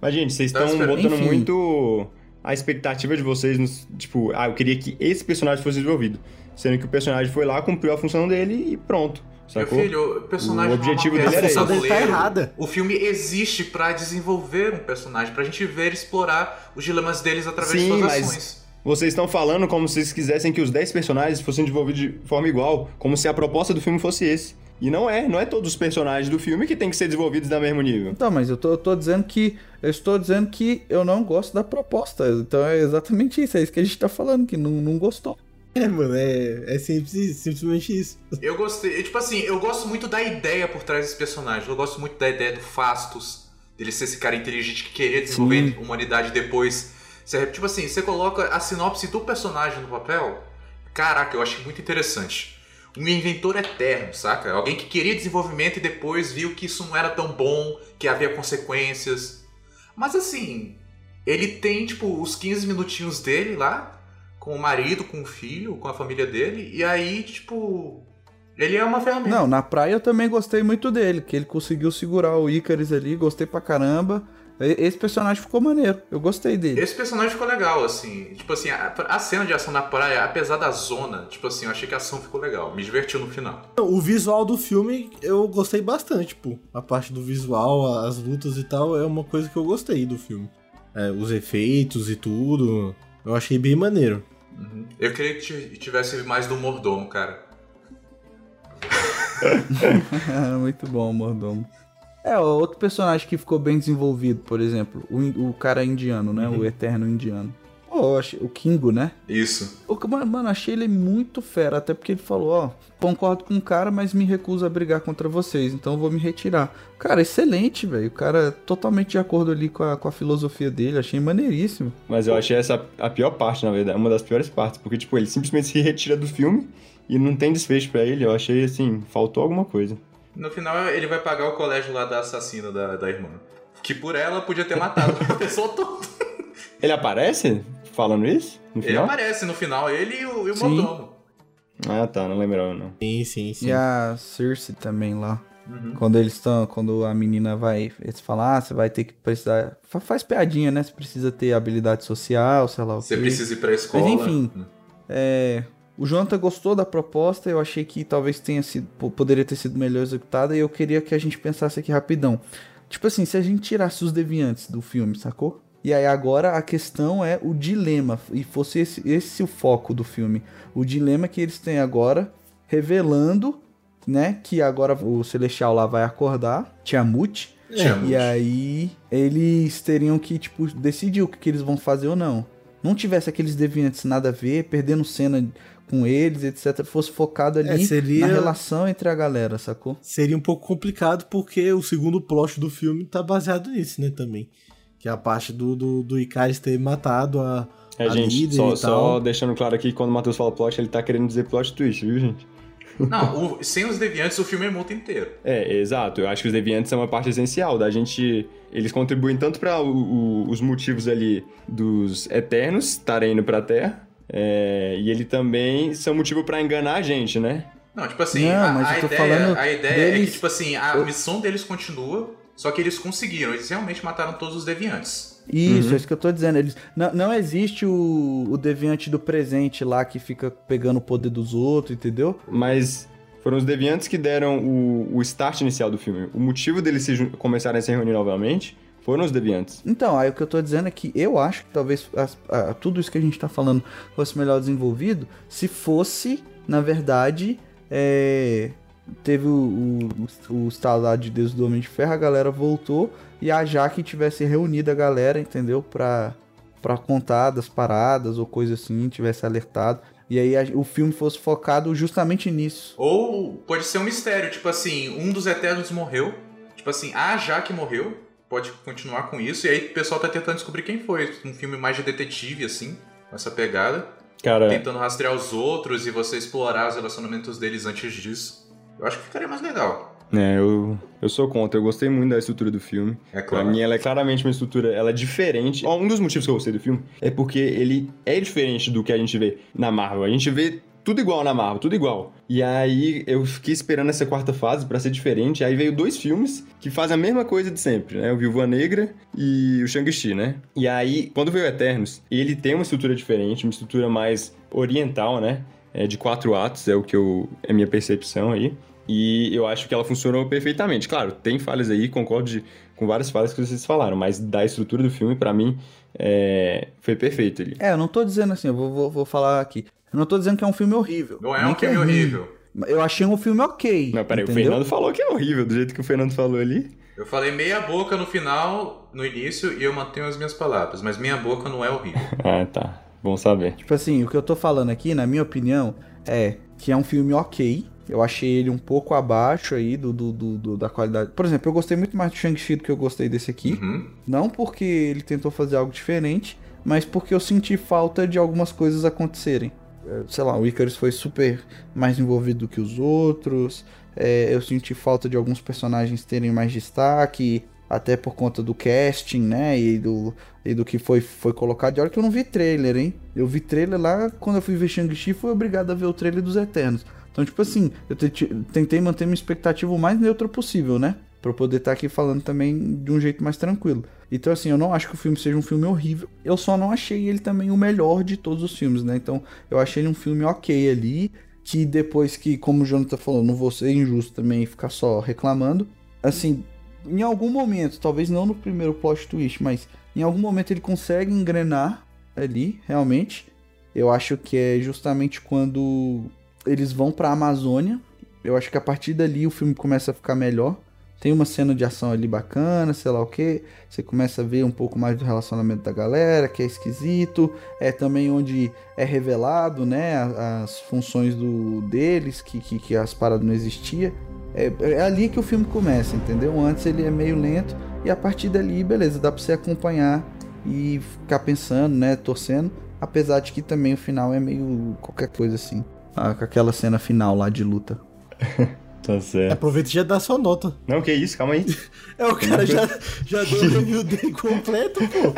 Mas, gente, vocês estão botando Enfim. muito a expectativa de vocês nos. Tipo, ah, eu queria que esse personagem fosse desenvolvido. Sendo que o personagem foi lá, cumpriu a função dele e pronto. Meu Sacou? filho, o personagem O não é uma objetivo peça dele era esse. Tá errada. O filme existe pra desenvolver um personagem, pra gente ver e explorar os dilemas deles através Sim, de suas mas- ações. Vocês estão falando como se vocês quisessem que os 10 personagens fossem desenvolvidos de forma igual, como se a proposta do filme fosse esse. E não é, não é todos os personagens do filme que têm que ser desenvolvidos da mesmo nível. Então, mas eu tô, eu tô dizendo que. Eu estou dizendo que eu não gosto da proposta. Então é exatamente isso. É isso que a gente tá falando, que não, não gostou. É, mano, é, é simples, simplesmente isso. Eu gostei, tipo assim, eu gosto muito da ideia por trás desse personagem. Eu gosto muito da ideia do Fastos, dele ser esse cara inteligente que queria desenvolver humanidade depois. Você, tipo assim, você coloca a sinopse do personagem no papel. Caraca, eu achei muito interessante. Um inventor eterno, saca? Alguém que queria desenvolvimento e depois viu que isso não era tão bom, que havia consequências. Mas assim, ele tem, tipo, os 15 minutinhos dele lá, com o marido, com o filho, com a família dele, e aí, tipo. Ele é uma ferramenta. Não, na praia eu também gostei muito dele, que ele conseguiu segurar o Icarus ali, gostei pra caramba. Esse personagem ficou maneiro, eu gostei dele. Esse personagem ficou legal, assim. Tipo assim, a, a cena de ação na praia, apesar da zona, tipo assim, eu achei que a ação ficou legal. Me divertiu no final. O visual do filme eu gostei bastante, tipo, a parte do visual, as lutas e tal, é uma coisa que eu gostei do filme. É, os efeitos e tudo, eu achei bem maneiro. Eu queria que ti- tivesse mais do mordomo, cara. (laughs) muito bom, mordomo. É, outro personagem que ficou bem desenvolvido, por exemplo, o, o cara indiano, né? O eterno indiano. O Kingo, né? Isso. O, mano, achei ele muito fera, até porque ele falou, ó, concordo com o cara, mas me recuso a brigar contra vocês, então eu vou me retirar. Cara, excelente, velho. O cara totalmente de acordo ali com a, com a filosofia dele, achei maneiríssimo. Mas eu achei essa a pior parte, na verdade, uma das piores partes, porque, tipo, ele simplesmente se retira do filme e não tem desfecho pra ele. Eu achei, assim, faltou alguma coisa. No final, ele vai pagar o colégio lá da assassina da, da irmã. Que por ela podia ter matado a (laughs) pessoa toda. Ele aparece falando isso no Ele final? aparece no final, ele e o, e o Sim. mordomo. Ah, tá, não lembrava, não. Sim, sim, sim. E a Cersei também lá. Uhum. Quando eles estão, quando a menina vai, eles falam, ah, você vai ter que precisar, fa- faz piadinha, né? Você precisa ter habilidade social, sei lá o Você precisa ir pra escola. enfim. É, o Jonathan gostou da proposta, eu achei que talvez tenha sido, po- poderia ter sido melhor executada, e eu queria que a gente pensasse aqui rapidão. Tipo assim, se a gente tirasse os deviantes do filme, sacou? E aí agora a questão é o dilema, e fosse esse, esse o foco do filme. O dilema que eles têm agora, revelando, né, que agora o Celestial lá vai acordar, Tiamut, Tiamut. e aí eles teriam que, tipo, decidir o que, que eles vão fazer ou não. Não tivesse aqueles deviantes nada a ver, perdendo cena com eles, etc. Fosse focado ali É, seria- na relação entre a galera, sacou? Seria um pouco complicado porque o segundo plot do filme tá baseado nisso, né, também. Que é a parte do, do, do Icaris ter matado a, É, a gente, líder só, e só tal. deixando claro aqui que quando o Matheus fala plot, ele tá querendo dizer plot twist, viu, gente? Não, o- sem os deviantes o filme é multa inteiro. É, exato. Eu acho que os deviantes são uma parte essencial da gente. Eles contribuem tanto para os motivos ali dos Eternos estarem indo pra Terra, é, e ele também são motivo pra enganar a gente, né? Não, tipo assim, Não, a, mas a eu tô ideia, falando a ideia é deles- que, tipo assim, a missão deles continua, só que eles conseguiram, eles realmente mataram todos os deviantes. Isso, Uhum. é isso que eu tô dizendo. Eles, não, não existe o, o deviante do presente lá que fica pegando o poder dos outros, entendeu? Mas foram os deviantes que deram o, o start inicial do filme. O motivo deles se começarem a se reunir novamente foram os deviantes. Então, aí o que eu tô dizendo é que eu acho que talvez as- a- tudo isso que a gente tá falando fosse melhor desenvolvido se fosse, na verdade, é, teve o, o, o estalar de Deus do Homem de Ferro, a galera voltou e a Jaque tivesse reunido a galera, entendeu? Pra, pra contar das paradas ou coisa assim, tivesse alertado. E aí a- o filme fosse focado justamente nisso. Ou pode ser um mistério, tipo assim, um dos Eternos morreu, tipo assim, a Jaque morreu, pode continuar com isso, e aí o pessoal tá tentando descobrir quem foi. Um filme mais de detetive, assim, com essa pegada. Cara, Tentando rastrear os outros e você explorar os relacionamentos deles antes disso. Eu acho que ficaria mais legal. é, eu, eu sou contra. Eu gostei muito da estrutura do filme. É Pra claro. mim, ela é claramente uma estrutura, ela é diferente. Um dos motivos que eu gostei do filme é porque ele é diferente do que a gente vê na Marvel. A gente vê tudo igual na Marvel, tudo igual. E aí eu fiquei esperando essa quarta fase pra ser diferente. Aí veio dois filmes que fazem a mesma coisa de sempre, né? O Viúva Negra e o Shang-Chi, né? E aí, quando veio Eternos, ele tem uma estrutura diferente, uma estrutura mais oriental, né? É de quatro atos, é o que eu é a minha percepção aí. E eu acho que ela funcionou perfeitamente. Claro, tem falhas aí, concordo de- com várias falhas que vocês falaram, mas da estrutura do filme, pra mim, é, foi perfeito ali. É, eu não tô dizendo assim, eu vou, vou, vou falar aqui. Eu não tô dizendo que é um filme horrível. Não é um que filme ruim. horrível. Eu achei um filme ok. Não, peraí, o entendeu? Fernando falou que é horrível, do jeito que o Fernando falou ali. Eu falei meia boca no final, no início, e eu mantenho as minhas palavras, mas minha boca não é horrível. (laughs) Ah, tá. Bom saber. Tipo assim, o que eu tô falando aqui, na minha opinião, é que é um filme ok. Eu achei ele um pouco abaixo aí do, do, do- do- da qualidade. Por exemplo, eu gostei muito mais do Shang-Chi do que eu gostei desse aqui. Uhum. Não porque ele tentou fazer algo diferente, mas porque eu senti falta de algumas coisas acontecerem. É, Sei lá, o Icarus foi super mais envolvido do que os outros. É, eu senti falta de alguns personagens terem mais destaque, até por conta do casting, né? E do, e do que foi, foi colocado. E olha que eu não vi trailer, hein? Eu vi trailer lá quando eu fui ver Shang-Chi, fui obrigado a ver o trailer dos Eternos. Então, tipo assim, eu te- tentei manter minha expectativa o mais neutra possível, né? Pra eu poder estar aqui falando também de um jeito mais tranquilo. Então, assim, eu não acho que o filme seja um filme horrível. Eu só não achei ele também o melhor de todos os filmes, né? Então, eu achei ele um filme ok ali. Que depois que, como o Jonathan falou, não vou ser injusto também e ficar só reclamando. Assim, em algum momento, talvez não no primeiro plot twist, mas em algum momento ele consegue engrenar ali, realmente. Eu acho que é justamente quando eles vão pra Amazônia. Eu acho que a partir dali o filme começa a ficar melhor. Tem uma cena de ação ali bacana, sei lá o que. Você começa a ver um pouco mais do relacionamento da galera, que é esquisito. É também onde é revelado, né, a- as funções do deles, que, que, que as paradas não existiam. É, é ali que o filme começa, entendeu? Antes ele é meio lento e a partir dali, beleza, dá pra você acompanhar e ficar pensando, né, torcendo. Apesar de que também o final é meio qualquer coisa assim. Ah, com aquela cena final lá de luta. (laughs) Tá certo. Aproveita e já dá sua nota. Não, que isso, calma aí. (laughs) É, o cara já, já deu o (laughs) review dele completo, pô.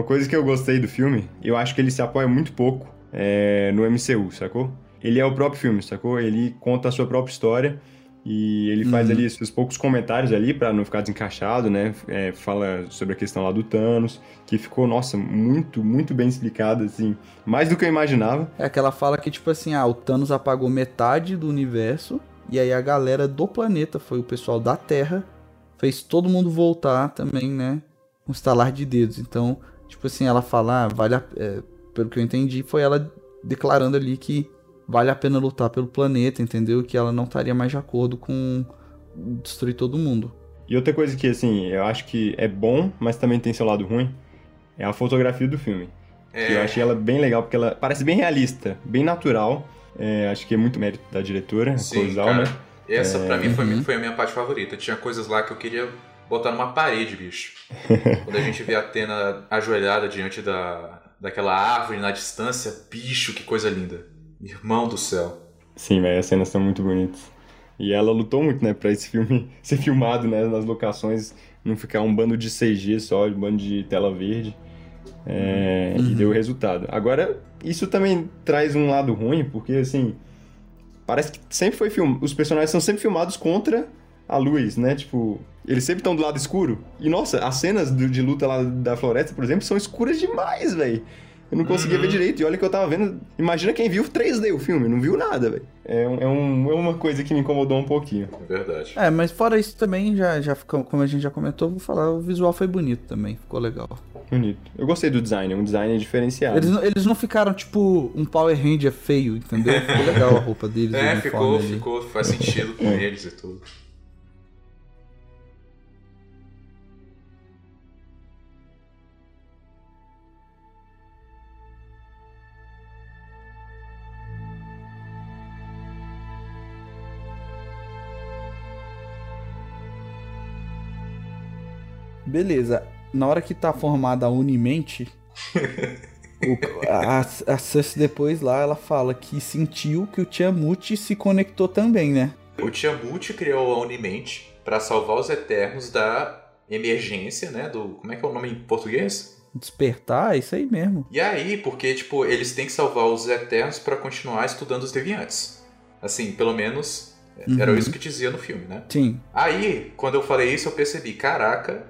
Uma coisa que eu gostei do filme, eu acho que ele se apoia muito pouco é, no MCU, sacou? Ele é o próprio filme, sacou? Ele conta a sua própria história e ele faz Uhum. ali esses poucos comentários ali pra não ficar desencaixado, né? É, fala sobre a questão lá do Thanos, que ficou, nossa, muito, muito bem explicado, assim, mais do que eu imaginava. É que ela fala que, tipo assim, ah, o Thanos apagou metade do universo, e aí a galera do planeta, foi o pessoal da Terra, fez todo mundo voltar também, né? Um estalar de dedos. Então, tipo assim, ela fala, ah, vale a, é, pelo que eu entendi, foi ela declarando ali que vale a pena lutar pelo planeta, entendeu? Que ela não estaria mais de acordo com destruir todo mundo. E outra coisa que, assim, eu acho que é bom, mas também tem seu lado ruim, é a fotografia do filme. Que eu É, achei ela bem legal, porque ela parece bem realista, bem natural. É, acho que é muito mérito da diretora, Sim, Cozal, cara. né? essa pra mim foi, Uhum. foi a minha parte favorita. Tinha coisas lá que eu queria botar numa parede, bicho. (laughs) Quando a gente vê a Atena ajoelhada diante da, daquela árvore na distância, bicho, que coisa linda. Irmão do céu. Sim, velho, as cenas são muito bonitas. E ela lutou muito, né, pra esse filme (laughs) ser filmado, né, nas locações, não ficar um bando de CG só, um bando de tela verde. É, E deu resultado. Agora, isso também traz um lado ruim, porque, assim, parece que sempre foi filme. Os personagens são sempre filmados contra a luz, né? Tipo, eles sempre estão do lado escuro. E, nossa, as cenas do- de luta lá da floresta, por exemplo, são escuras demais, velho. Eu não conseguia Uhum. ver direito. E olha que eu tava vendo. Imagina quem viu 3D o filme, não viu nada, velho. É, um- é, um- é uma coisa que me incomodou um pouquinho. É verdade. É, mas fora isso também, já, já ficou, como a gente já comentou, vou falar, o visual foi bonito também, ficou legal. Bonito. Eu gostei do design, é um design diferenciado. Eles, não- eles não ficaram, tipo, um Power Ranger feio, entendeu? Ficou legal a roupa deles, (laughs) É, ficou, ali. ficou, faz sentido com eles e tudo. Beleza, na hora que tá formada a Unimente, o- a, a Cersei depois lá, ela fala que sentiu que o Tiamut se conectou também, né? O Tiamut criou a Unimente pra salvar os Eternos da emergência, né? Do. Como é que é o nome em português? Despertar, é isso aí mesmo. E aí, porque, tipo, eles têm que salvar os Eternos pra continuar estudando os Deviantes. Assim, pelo menos era Uhum. isso que dizia no filme, né? Sim. Aí, quando eu falei isso, eu percebi, caraca,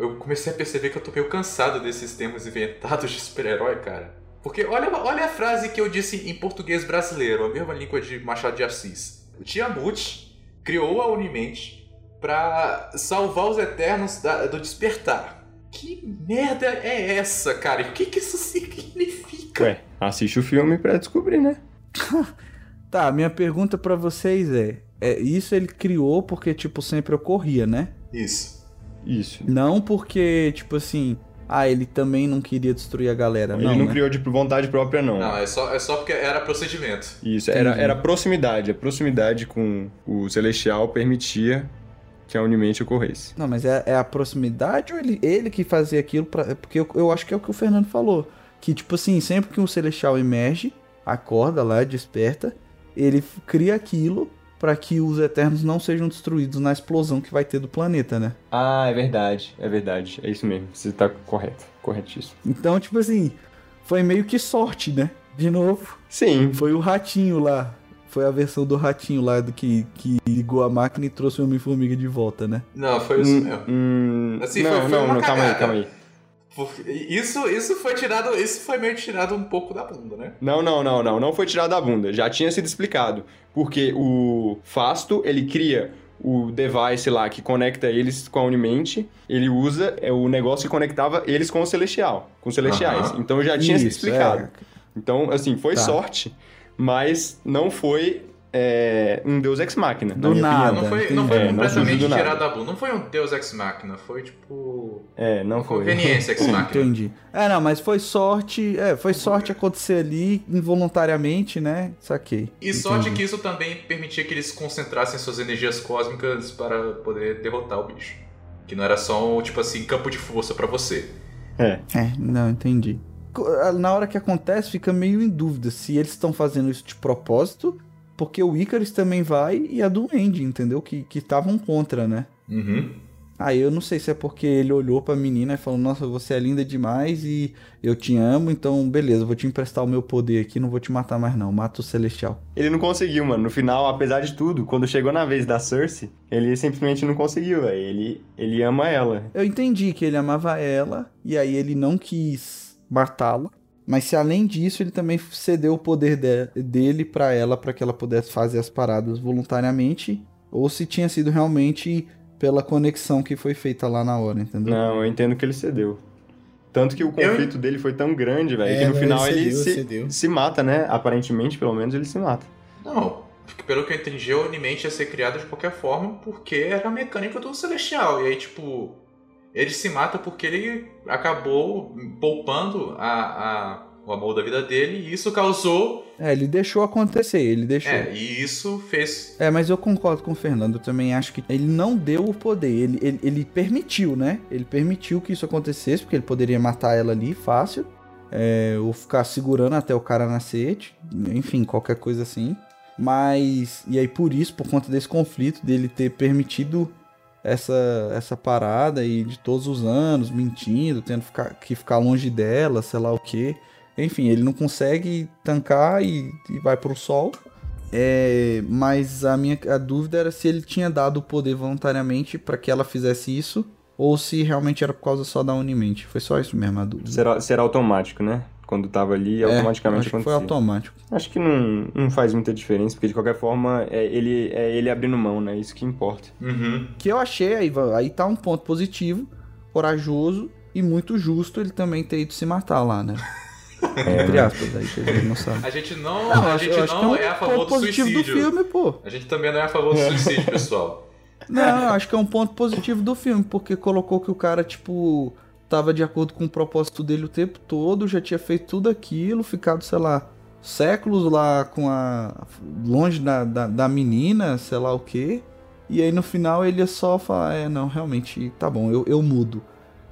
eu comecei a perceber que eu tô meio cansado desses termos inventados de super-herói, cara. Porque olha, olha a frase que eu disse em português brasileiro, a mesma língua de Machado de Assis. O Tiamut criou a Unimente pra salvar os Eternos da- do despertar. Que merda é essa, cara? E o que, que isso (laughs) significa? Ué, assiste o filme pra descobrir, né? (laughs) Tá, minha pergunta pra vocês é, é: isso ele criou porque, tipo, sempre ocorria, né? Isso. Isso. Não porque, tipo assim, ah, ele também não queria destruir a galera. Ele não, não né? criou de vontade própria, não. Não, é só, é só porque era procedimento. Isso, era, Entendi. era a proximidade. A proximidade com o Celestial permitia que a Unimente ocorresse. Não, mas é, é a proximidade ou ele, ele que fazia aquilo pra. Porque eu, eu acho que é o que o Fernando falou. Que, tipo assim, sempre que um celestial emerge, acorda lá, desperta, ele cria aquilo pra que os Eternos não sejam destruídos na explosão que vai ter do planeta, né? Ah, é verdade. É verdade. É isso mesmo. Você tá correto. Corretíssimo. Então, tipo assim, foi meio que sorte, né? De novo. Sim. Foi o ratinho lá. Foi a versão do ratinho lá do que, que ligou a máquina e trouxe o Homem-Formiga de volta, né? Não, foi isso Hum, mesmo. hum, Assim, não, foi- foi não, uma não, calma aí, calma aí. Porque Isso, isso foi tirado. Isso foi meio tirado um pouco da bunda, né? Não, não, não, não. Não foi tirado da bunda. Já tinha sido explicado. Porque o Fasto, ele cria o device lá que conecta eles com a Unimente. Ele usa é, o negócio que conectava eles com o Celestial. Com os Celestiais. Aham. Então já tinha sido Isso, explicado. é. Então, assim, foi Tá. sorte, mas não foi é, um Deus Ex Machina, na Do nada. opinião. Não foi, não foi É, não completamente nada. tirado da bunda. Não foi um Deus Ex Machina. Foi tipo. É, não foi. Conveniência Ex (laughs) Machina. Entendi. É, não, mas foi sorte. É, foi sorte acontecer ali involuntariamente, né? Saquei. E sorte Entendi. que isso também permitia que eles concentrassem suas energias cósmicas para poder derrotar o bicho. Que não era só um, tipo assim, campo de força pra você. É, É, não, entendi. Na hora que acontece, fica meio em dúvida se eles estão fazendo isso de propósito, porque o Icarus também vai e a do Andy, entendeu? Que que estavam contra, né? Uhum. Aí eu não sei se é porque ele olhou pra menina e falou: Nossa, você é linda demais e eu te amo, então beleza, vou te emprestar o meu poder aqui, não vou te matar mais não, mata o Celestial. Ele não conseguiu, mano. No final, apesar de tudo, quando chegou na vez da Cersei, ele simplesmente não conseguiu, velho. Ele, ele ama ela. Eu entendi que ele amava ela e aí ele não quis matá-la. Mas se além disso ele também cedeu o poder de- dele pra ela pra que ela pudesse fazer as paradas voluntariamente, ou se tinha sido realmente pela conexão que foi feita lá na hora, entendeu? Não, eu entendo que ele cedeu. Tanto que o conflito dele foi tão grande, velho, É, que no final ele ele, cedeu, se, cedeu. se mata, né? Aparentemente, pelo menos, ele se mata. Não, porque pelo que eu entendi, o Unimente ia ser criado de qualquer forma porque era a mecânica do Celestial. E aí, tipo, ele se mata porque ele acabou poupando a, a- o amor da vida dele e isso causou. É, ele deixou acontecer, ele deixou. É, e isso fez. É, mas eu concordo com o Fernando. Eu também acho que ele não deu o poder. Ele, ele, ele permitiu, né? Ele permitiu que isso acontecesse, porque ele poderia matar ela ali fácil. é, ou ficar segurando até o cara nascer. Enfim, qualquer coisa assim. Mas. E aí, por isso, por conta desse conflito, dele ter permitido essa, essa parada e de todos os anos, mentindo, tendo ficar, que ficar longe dela, sei lá o quê. Enfim, ele não consegue tancar e, e vai pro sol. É, mas a minha a dúvida era se ele tinha dado o poder voluntariamente pra que ela fizesse isso ou se realmente era por causa só da Unimente. Foi só isso mesmo a dúvida. Será, será automático, né? Quando tava ali, É, automaticamente acho que foi acontecia. automático. Acho que não, não faz muita diferença, porque de qualquer forma é ele, é ele abrindo mão, né? Isso que importa. Uhum. Que eu achei, aí, aí tá um ponto positivo, corajoso e muito justo ele também ter ido se matar lá, né? (laughs) Entre aspas, aí que a gente não sabe. A gente não, Não, a gente não um é a favor ponto do positivo suicídio. do filme, pô. A gente também não é a favor do suicídio, (laughs) pessoal. Não, eu acho que é um ponto positivo do filme, porque colocou que o cara, tipo, tava de acordo com o propósito dele o tempo todo, já tinha feito tudo aquilo, ficado, sei lá, séculos lá com a. longe da, da, da menina, sei lá o quê. E aí no final ele ia só falar, é, não, realmente, tá bom, eu, eu mudo.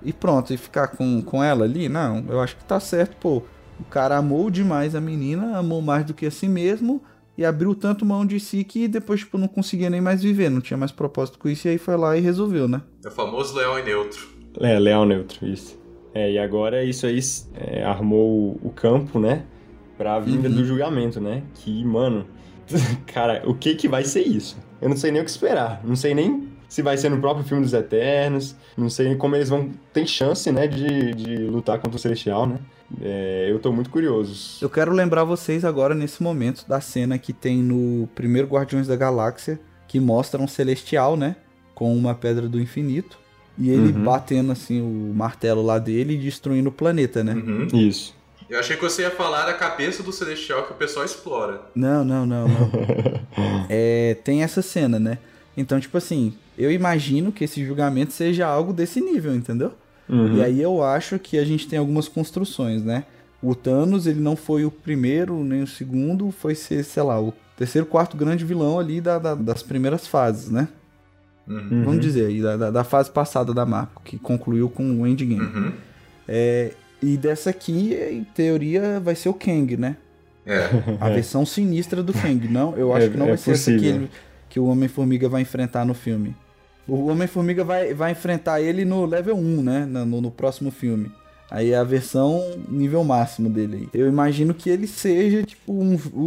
E pronto, e ficar com, com ela ali, não, eu acho que tá certo, pô. O cara amou demais a menina, amou mais do que a si mesmo, e abriu tanto mão de si que depois, tipo, não conseguia nem mais viver, não tinha mais propósito com isso, e aí foi lá e resolveu, né? É o famoso leal e neutro. É, leal neutro, isso. É, e agora isso aí é, armou o- campo, né? Pra vinda Uhum. do julgamento, né? Que, mano, (laughs) cara, o que que vai ser isso? Eu não sei nem o que esperar. Não sei nem se vai ser no próprio filme dos Eternos. Não sei como eles vão ter chance, né? De, de lutar contra o Celestial, né? É, eu tô muito curioso. Eu quero lembrar vocês agora, nesse momento, da cena que tem no primeiro Guardiões da Galáxia, que mostra um Celestial, né? Com uma Pedra do Infinito. E ele Uhum. batendo, assim, o martelo lá dele e destruindo o planeta, né? Uhum. Isso. Eu achei que você ia falar da cabeça do Celestial que o pessoal explora. Não, não, não, não. (laughs) é, tem essa cena, né? Então, tipo assim, eu imagino que esse julgamento seja algo desse nível, entendeu? Uhum. E aí eu acho que a gente tem algumas construções, né? O Thanos, ele não foi o primeiro nem o segundo, foi ser, sei lá, o terceiro, quarto grande vilão ali da- da- das primeiras fases, né? Uhum. Vamos dizer aí, da, da- fase passada da Marvel, que concluiu com o Endgame. Uhum. É, e dessa aqui, em teoria, vai ser o Kang, né? É. A versão sinistra do Kang. Não, eu acho (laughs) É- que não é vai ser essa que, ele- que o Homem-Formiga vai enfrentar no filme. O Homem-Formiga vai, vai enfrentar ele no level 1, né? No, no próximo filme. Aí é a versão nível máximo dele aí. Eu imagino que ele seja, tipo, um, o,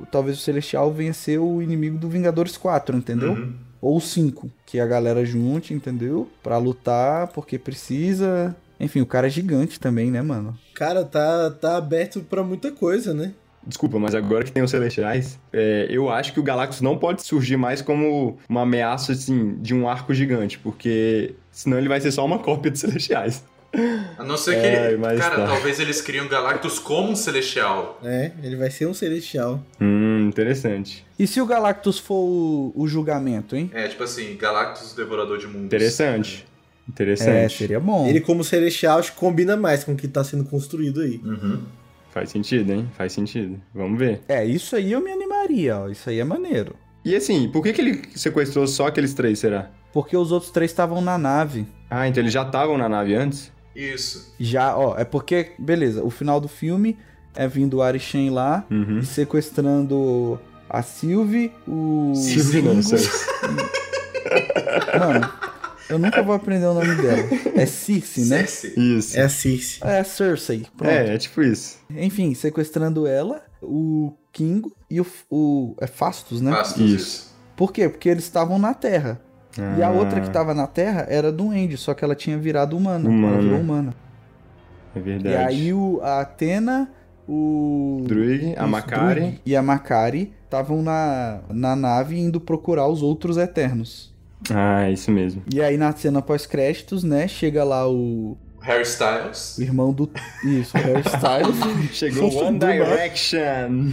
o- Talvez o Celestial venha ser o inimigo do Vingadores 4, entendeu? Uhum. Ou 5. Que a galera junte, entendeu? Pra lutar, porque precisa. Enfim, o cara é gigante também, né, mano? Cara, tá, tá aberto pra muita coisa, né? Desculpa, mas agora que tem os Celestiais, é, eu acho que o Galactus não pode surgir mais como uma ameaça, assim, de um arco gigante, porque senão ele vai ser só uma (laughs) cópia dos Celestiais. A não ser que É, ele. Cara, tá. talvez eles criam Galactus como um Celestial. É, ele vai ser um celestial. Hum, interessante. E se o Galactus for o, o julgamento, hein? É, tipo assim, Galactus Devorador de Mundos. Interessante. É, Interessante. seria bom. Ele como celestial acho que combina mais com o que tá sendo construído aí. Uhum. Faz sentido, hein? Faz sentido. Vamos ver. É, isso aí eu me animaria, ó. Isso aí é maneiro. E assim, por que, que ele sequestrou só aqueles três, será? Porque os outros três estavam na nave. Ah, então eles já estavam na nave antes? Isso. Já, ó, é porque, beleza, o final do filme é vindo o Arishem lá Uhum. e sequestrando a Sylvie, o. Silvio não. (laughs) Mano, Eu nunca vou aprender o nome dela. É Circe, né? Isso. É a Circe. É a Cersei. Pronto. É, é tipo isso. Enfim, sequestrando ela, o Kingo e o, o é Fastos, né? Fastos, Isso. Por quê? Porque eles estavam na Terra. E a Ah, outra que tava na Terra era duende, só que ela tinha virado humana. Humana. Ela virou humana. É E verdade. aí o, a Atena, o. Druig, a. Druig e a Macari estavam na, na nave indo procurar os outros Eternos. Ah, isso mesmo. E aí na cena pós-créditos, né, chega lá o, Harry Styles. o irmão do. Isso, o Harry Styles. (laughs) Chegou One. Direction.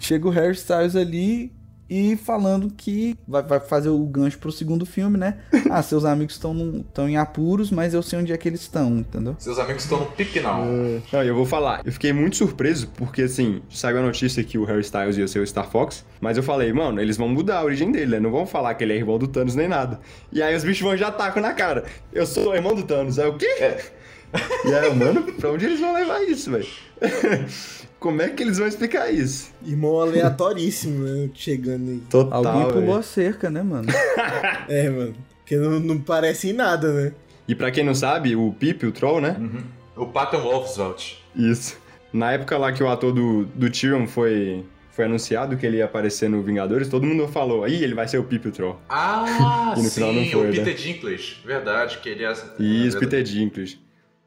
Chega o Harry Styles ali e falando que vai, vai fazer o gancho pro segundo filme, né? (laughs) Ah, seus amigos estão em apuros, mas eu sei onde é que eles estão, entendeu? Seus amigos estão no pique now. Não, e eu vou falar, eu fiquei muito surpreso porque, assim, saiu a notícia que o Harry Styles ia ser o Star Fox, mas eu falei, mano, eles vão mudar a origem dele, né? Não vão falar que ele é irmão do Thanos nem nada. E aí os bichos vão já tacam na cara. Eu sou irmão do Thanos, é o quê? E aí, mano, pra onde eles vão levar isso, velho? (laughs) Como é que eles vão explicar isso? Irmão aleatoríssimo, né? Chegando aí. Total, Alguém pulou a cerca, né, mano? (laughs) É, mano. Porque não, não parece em nada, né? E pra quem não sabe, o Pip, o Troll, né? O Patton Wolfswald. Isso. Na época lá que o ator do, do Tyrion foi, foi anunciado que ele ia aparecer no Vingadores, todo mundo falou, aí ele vai ser o Pip, o Troll. Ah, (laughs) E no sim, final não foi, o né? Peter Dinklage. Verdade, que ele é... Isso, é Peter Dinklage.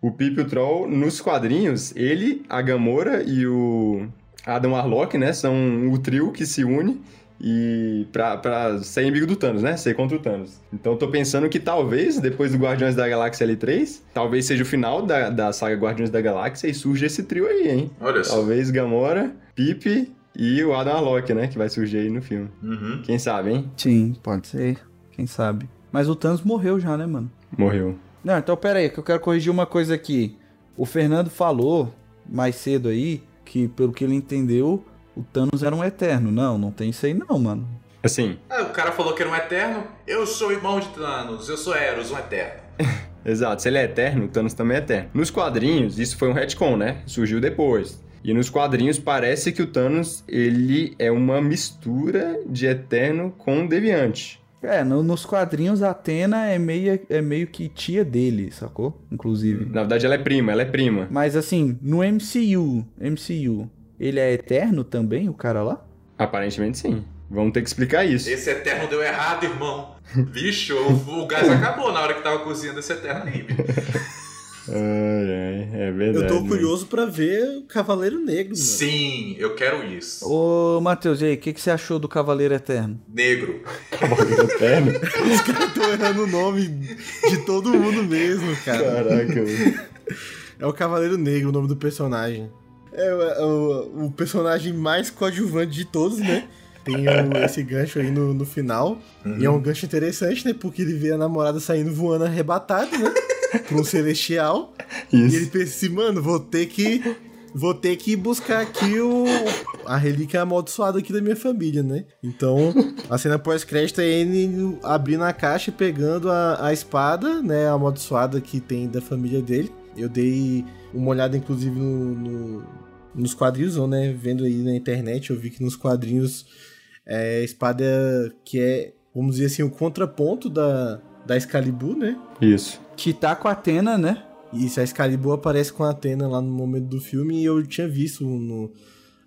O Pip e o Troll, nos quadrinhos, ele, a Gamora e o Adam Warlock, né, são o trio que se une e pra, pra ser inimigo do Thanos, né, ser contra o Thanos. Então tô pensando que talvez, depois do Guardiões da Galáxia L3, talvez seja o final da, da saga Guardiões da Galáxia e surge esse trio aí, hein. Olha só. Talvez Gamora, Pip e o Adam Warlock, né, que vai surgir aí no filme. Uhum. Quem sabe, hein? Sim, pode ser. Quem sabe. Mas o Thanos morreu já, né, mano? Morreu. Não, então pera aí, que eu quero corrigir uma coisa aqui. O Fernando falou mais cedo aí que, pelo que ele entendeu, o Thanos era um eterno. Não, não tem isso aí não, mano. Assim, Ah, o cara falou que era um eterno. Eu sou irmão de Thanos. Eu sou Eros, um eterno. (laughs) Exato, se ele é eterno, o Thanos também é eterno. Nos quadrinhos, isso foi um retcon, né? Surgiu depois. E nos quadrinhos parece que o Thanos, ele é uma mistura de eterno com deviante. É, no- nos quadrinhos a Atena é meio, é meio que tia dele, sacou? Inclusive. Na verdade, ela é prima, ela é prima. Mas assim, no MCU, MCU, ele é eterno também, o cara lá? Aparentemente sim. Vamos ter que explicar isso. Esse eterno deu errado, irmão. Bicho, o, o gás acabou na hora que tava cozinhando esse eterno aí. (laughs) bicho. Ai, ai, é verdade. Eu tô né? curioso pra ver o Cavaleiro Negro, mano. Sim, eu quero isso. Ô, Matheus, e aí, o que, que você achou do Cavaleiro Eterno? Negro. Cavaleiro eterno? (laughs) Os caras tão errando o nome de todo mundo mesmo, cara. Caraca, velho. É o Cavaleiro Negro o nome do personagem. É o, é o- o personagem mais coadjuvante de todos, né? Tem o- (laughs) esse gancho aí no, no final. E é um gancho interessante, né? Porque ele vê a namorada saindo voando arrebatado, né? (laughs) Pra um celestial. E ele Isso. pensa assim, mano, vou ter que. Vou ter que buscar aqui o. A relíquia amaldiçoada aqui da minha família, né? Então, a cena pós-crédito é ele abrindo a caixa e pegando a, a espada, né? Amaldiçoada que tem da família dele. Eu dei uma olhada, inclusive, no, no- nos quadrinhos, né? Vendo aí na internet, eu vi que nos quadrinhos é a espada que é, vamos dizer assim, o contraponto da, da Excalibur, né? Isso. Que tá com a Atena, né? Isso, a Excalibur aparece com a Atena lá no momento do filme e eu tinha visto no,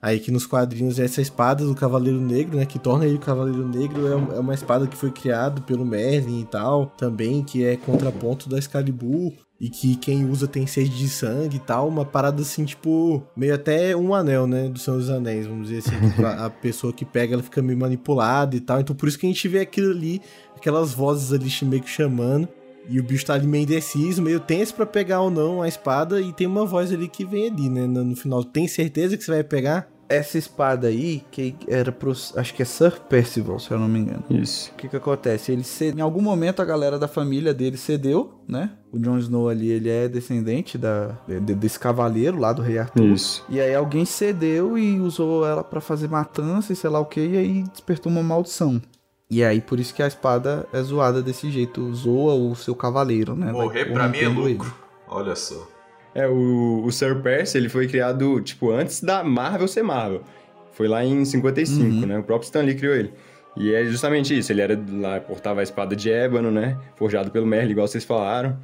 aí que nos quadrinhos essa espada do Cavaleiro Negro, né, que torna ele o Cavaleiro Negro, é, é uma espada que foi criada pelo Merlin e tal, também, que é contraponto da Excalibur e que quem usa tem sede de sangue e tal, uma parada assim, tipo, meio até um anel, né, do Senhor dos Anéis, vamos dizer assim, que a, a pessoa que pega, ela fica meio manipulada e tal, então por isso que a gente vê aquilo ali, aquelas vozes ali meio que chamando, e o bicho tá ali meio indeciso, meio tenso pra pegar ou não a espada. E tem uma voz ali que vem ali, né? No final, tem certeza que você vai pegar? Essa espada aí, que era pros. Acho que é Sir Percival, se eu não me engano. Isso. O que que acontece? Ele cede... Em algum momento a galera da família dele cedeu, né? O Jon Snow ali, ele é descendente da... de- desse cavaleiro lá do Rei Arthur. Isso. E aí alguém cedeu e usou ela pra fazer matança e sei lá o que, e aí despertou uma maldição. E aí por isso que a espada é zoada desse jeito, zoa o seu cavaleiro, né? Vai Morrer pra mim é lucro. Olha só. É, o, o Sir Percy, ele foi criado, tipo, antes da Marvel ser Marvel. Foi lá em 55, Uhum. né? O próprio Stan Lee criou ele. E é justamente isso, ele era lá, portava a espada de ébano, né? Forjado pelo Merlin, igual vocês falaram.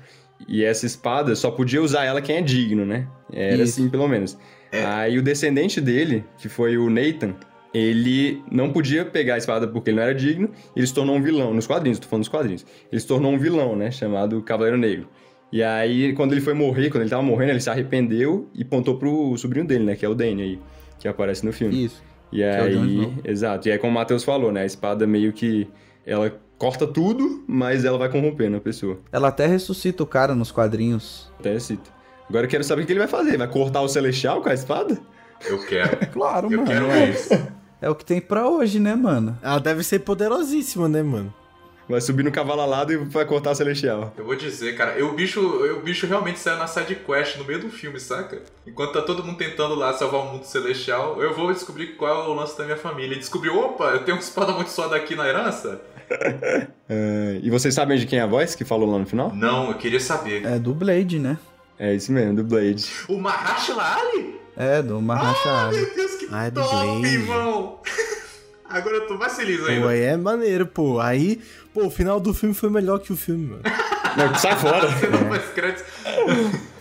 E essa espada só podia usar ela quem é digno, né? Era Isso. assim, pelo menos. É. Aí o descendente dele, que foi o Nathan, ele não podia pegar a espada porque ele não era digno, e ele se tornou um vilão. Nos quadrinhos, tô falando dos quadrinhos. Ele se tornou um vilão, né? Chamado Cavaleiro Negro. E aí, quando ele foi morrer, quando ele tava morrendo, ele se arrependeu e pontou pro sobrinho dele, né? Que é o Danny aí, que aparece no filme. Isso. E é aí, Snow. exato. E aí, como o Matheus falou, né? A espada meio que. Ela corta tudo, mas ela vai corrompendo a pessoa. Ela até ressuscita o cara nos quadrinhos. Até cita. Agora eu quero saber o que ele vai fazer. Vai cortar o Celestial com a espada? Eu quero. (laughs) Claro, Eu mano. quero é. isso. É o que tem pra hoje, né, mano? Ela deve ser poderosíssima, né, mano? Vai subir no cavalo alado e vai cortar o Celestial. Eu vou dizer, cara, eu, o, bicho, eu, o bicho realmente saiu na side quest no meio do filme, saca? Enquanto tá todo mundo tentando lá salvar o mundo celestial, eu vou descobrir qual é o lance da minha família. E descobrir, opa, eu tenho um espada muito só daqui na herança? (laughs) É, e vocês sabem de quem é a voz que falou lá no final? Não, eu queria saber. É do Blade, né? É isso mesmo, do Blade. O Mahershala Ali? É, do Mahershala Ah, Ali. meu Deus, Ah, é do top, Blade. irmão! (laughs) Agora eu tô mais feliz ainda. Pô, aí é maneiro, pô. Aí, pô, o final do filme foi melhor que o filme, mano. (laughs) Não, sai fora! (laughs) Crédito.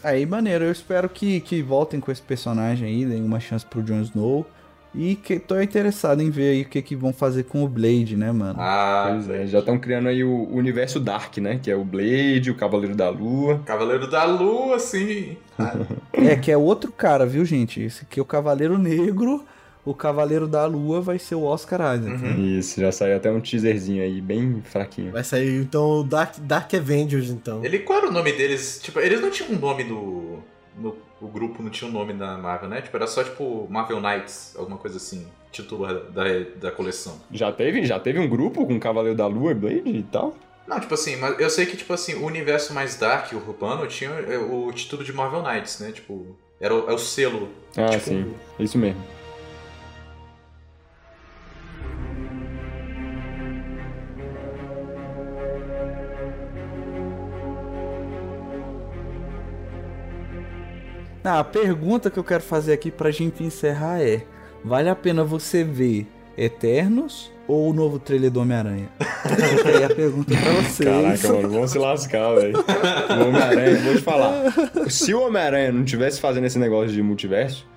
Aí, maneiro, eu espero que, que voltem com esse personagem aí, deem uma chance pro Jon Snow. E que tô interessado em ver aí o que, que vão fazer com o Blade, né, mano? Ah, Pois é, já estão criando aí o o universo Dark, né? Que é o Blade, o Cavaleiro da Lua. Cavaleiro da Lua, sim. É, que é outro cara, viu, gente? Esse aqui é o Cavaleiro Negro, o Cavaleiro da Lua vai ser o Oscar Isaac. né? Isso, já saiu até um teaserzinho aí, bem fraquinho. Vai sair, então, o Dark, Dark Avengers, então. Ele, qual era o nome deles? Tipo, eles não tinham um nome no. no o grupo não tinha um nome da Marvel, né? Tipo, era só tipo Marvel Knights, alguma coisa assim. Título da, da coleção. Já teve, já teve um grupo com Cavaleiro da Lua e Blade e tal? Não, tipo assim, mas eu sei que, tipo assim, o universo mais dark, o urbano, tinha é, o título de Marvel Knights, né? Tipo, era o, é o selo. Ah, tipo, sim. Isso mesmo. Ah, a pergunta que eu quero fazer aqui pra gente encerrar é: vale a pena você ver Eternos ou o novo trailer do Homem-Aranha? Aí a pergunta pra vocês. Caraca, mano, vamos se lascar, velho. O Homem-Aranha, vou te falar. Se o Homem-Aranha não tivesse fazendo esse negócio de multiverso,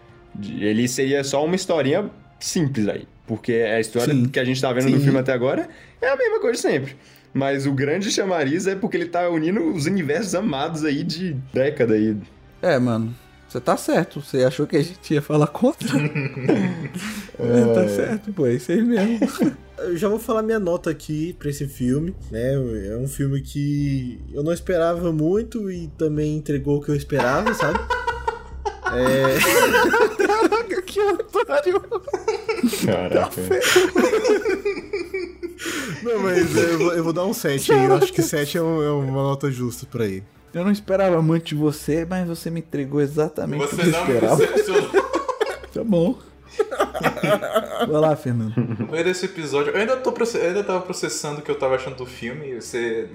ele seria só uma historinha simples aí. Porque a história Sim. que a gente tá vendo no Sim. filme até agora é a mesma coisa sempre. Mas o grande chamariz é porque ele tá unindo os universos amados aí de década aí. É, mano. Você tá certo. Você achou que a gente ia falar contra? (laughs) é, tá certo, pô. É isso aí mesmo. (laughs) Eu já vou falar minha nota aqui pra esse filme, né? É um filme que eu não esperava muito e também entregou o que eu esperava, sabe? (laughs) É, Caraca, que otário. Caraca. Não, mas eu vou, eu vou dar um 7 aí. Eu acho que 7 é, um- é uma nota justa pra ele. Eu não esperava muito de você, mas você me entregou exatamente o que Você eu não me esperava. decepcionou. (laughs) Tá bom. Vai lá, Fernando. No meio desse episódio, eu ainda, tô, eu ainda tava processando o que eu tava achando do filme. Você,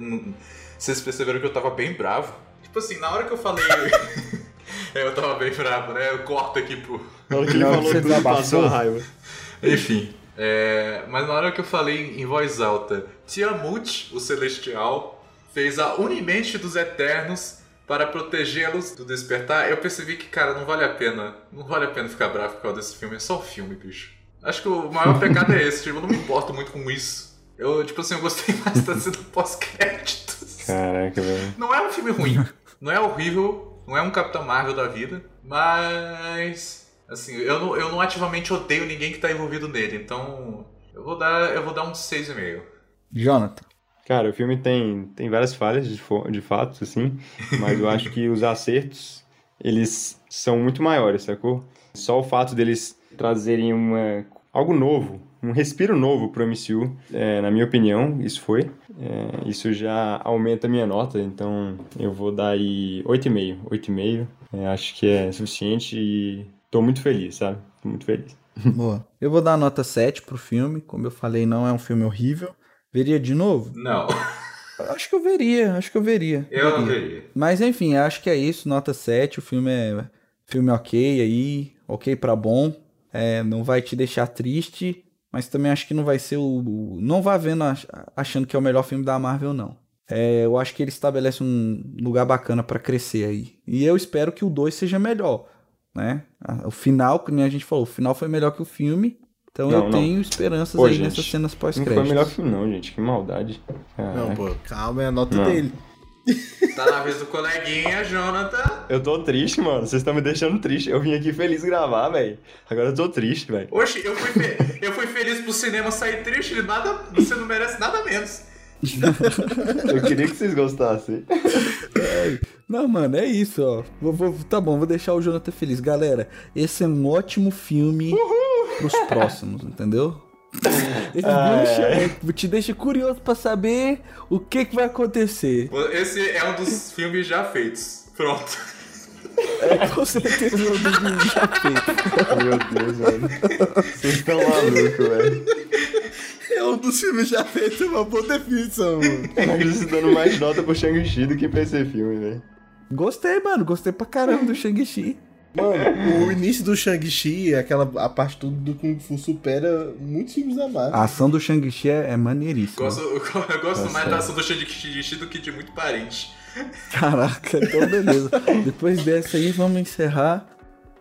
vocês perceberam que eu tava bem bravo. Tipo assim, na hora que eu falei. (laughs) eu tava bem bravo, né? Eu corto aqui pro. Na hora que ele falou você tudo, desabafou. passou a raiva. Enfim. é, mas na hora que eu falei em voz alta, Tiamut, o Celestial, fez a unimente dos Eternos para protegê-los do despertar. Eu percebi que, cara, não vale a pena. Não vale a pena ficar bravo por causa desse filme. É só um filme, bicho. Acho que o maior pecado é esse. Tipo, eu não me importo muito com isso. Eu, tipo assim, eu gostei (laughs) mais da cena pós-créditos. Caraca, velho. Não é um filme ruim. Não é horrível. Não é um Capitão Marvel da vida. Mas. Assim, eu não, eu não ativamente odeio ninguém que tá envolvido nele. Então. Eu vou dar, eu vou dar um 6,5. Jonathan. Cara, o filme tem, tem várias falhas de, de fato, assim, mas eu acho que os acertos, eles são muito maiores, sacou? Só o fato deles trazerem uma, algo novo, um respiro novo pro MCU, é, na minha opinião, isso foi. É, isso já aumenta a minha nota, então eu vou dar aí 8,5. 8,5, é, acho que é suficiente e tô muito feliz, sabe? Tô muito feliz. Boa. Eu vou dar nota 7 pro filme. Como eu falei, não é um filme horrível. Veria de novo? Não, Acho que eu veria, acho que eu veria. eu não veria. Mas enfim, acho que é isso, nota 7. O filme é filme ok aí, ok pra bom. É, não vai te deixar triste, mas também acho que não vai ser o. o- Não vá vendo ach- achando que é o melhor filme da Marvel, não. É, eu acho que ele estabelece um lugar bacana pra crescer aí. E eu espero que o 2 seja melhor, né? O final, como a gente falou, o final foi melhor que o filme. Então Não, eu não. tenho esperanças Pô, aí gente, nessas cenas Não foi o pós-créditos. melhor filme, não, gente. Que maldade. Não, Caraca. pô, calma, é a nota Não. dele. Tá na vez do coleguinha, Jonathan. Eu tô triste, mano. Vocês estão me deixando triste. Eu vim aqui feliz gravar, velho. Agora eu tô triste, velho. Oxe, eu fui, fe- eu fui feliz pro cinema sair triste, nada, você não merece nada menos. (laughs) Eu queria que vocês gostassem. Não, mano, é isso, ó. Vou- vou- tá bom, vou deixar o Jonathan feliz. Galera, esse é um ótimo filme pros próximos, entendeu? (laughs) Esse Ah, deixa- te deixa curioso pra saber o que, que vai acontecer. Esse é um dos filmes já feitos. Pronto. Com certeza eu não já feito. Meu Deus, mano. Vocês estão malucos, velho. É um dos filmes já feitos, é uma boa definição, mano. Eles estão dando mais nota pro Shang-Chi do que pra esse filme, velho. Gostei, mano. Gostei pra caramba do Shang-Chi. Mano, (laughs) o início do Shang-Chi, aquela, a parte toda do Kung Fu supera muitos filmes da Marvel. A ação do Shang-Chi é, é maneiríssima. Gosto, eu gosto Tá mais da certo. ação do Shang-Chi do que de muito parente. Caraca, então beleza. Depois dessa aí, vamos encerrar.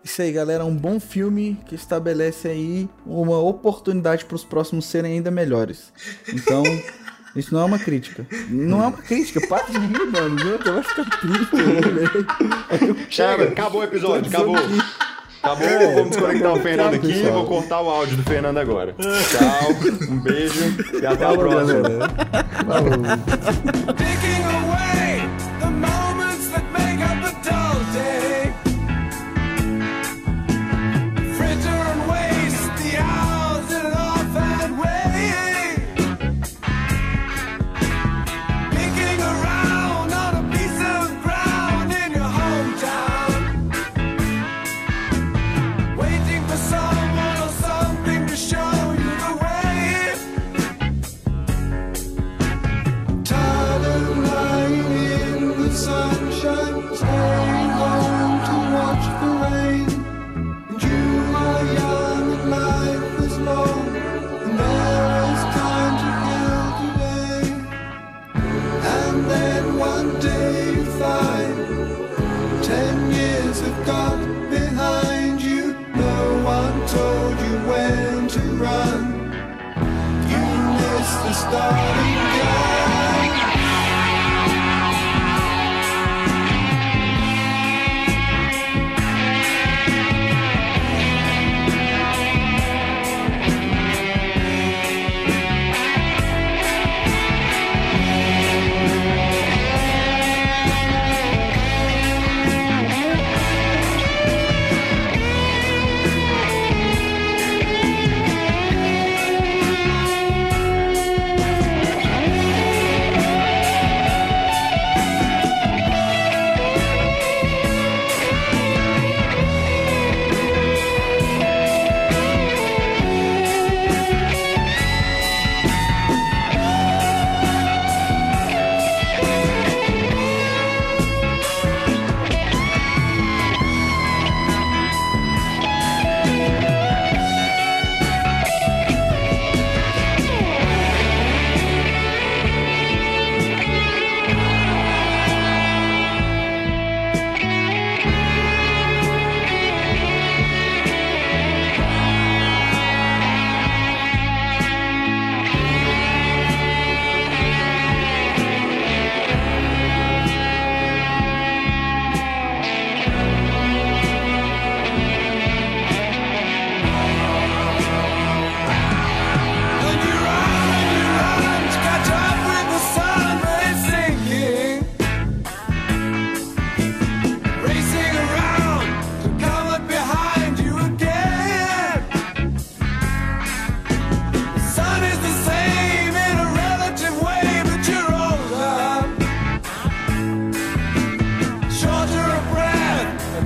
Isso aí, galera. Um bom filme que estabelece aí uma oportunidade para os próximos serem ainda melhores. Então, (laughs) isso não é uma crítica. Não é uma crítica. Para de rir, mano. Eu vai ficar triste. Chega, acabou o episódio, acabou. Acabou, É, vamos desconectar o Fernando aqui pessoal. vou cortar o áudio do Fernando agora. Tchau, um beijo e até a próxima. Falou. To run. You missed the starting gun.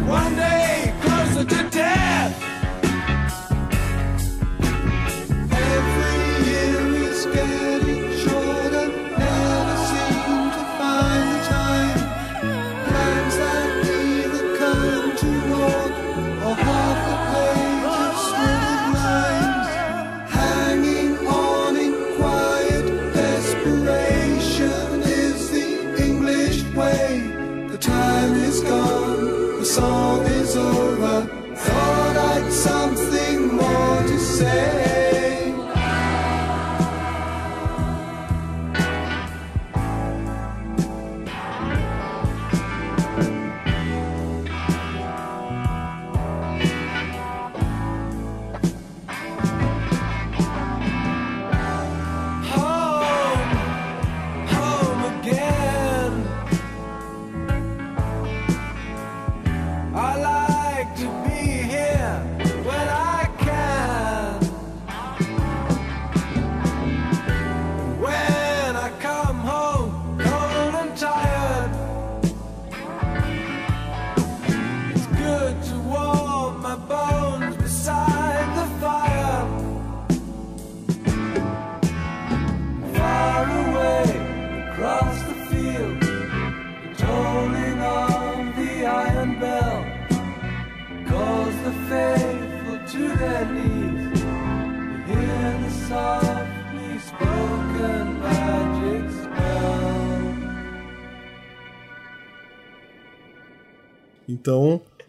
One day.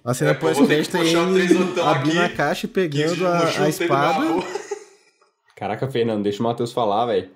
A cena é, pós-crédito é ele abrindo a caixa e pegando a, a espada. (laughs) (laughs) Caraca, Fernando, deixa o Matheus falar, velho.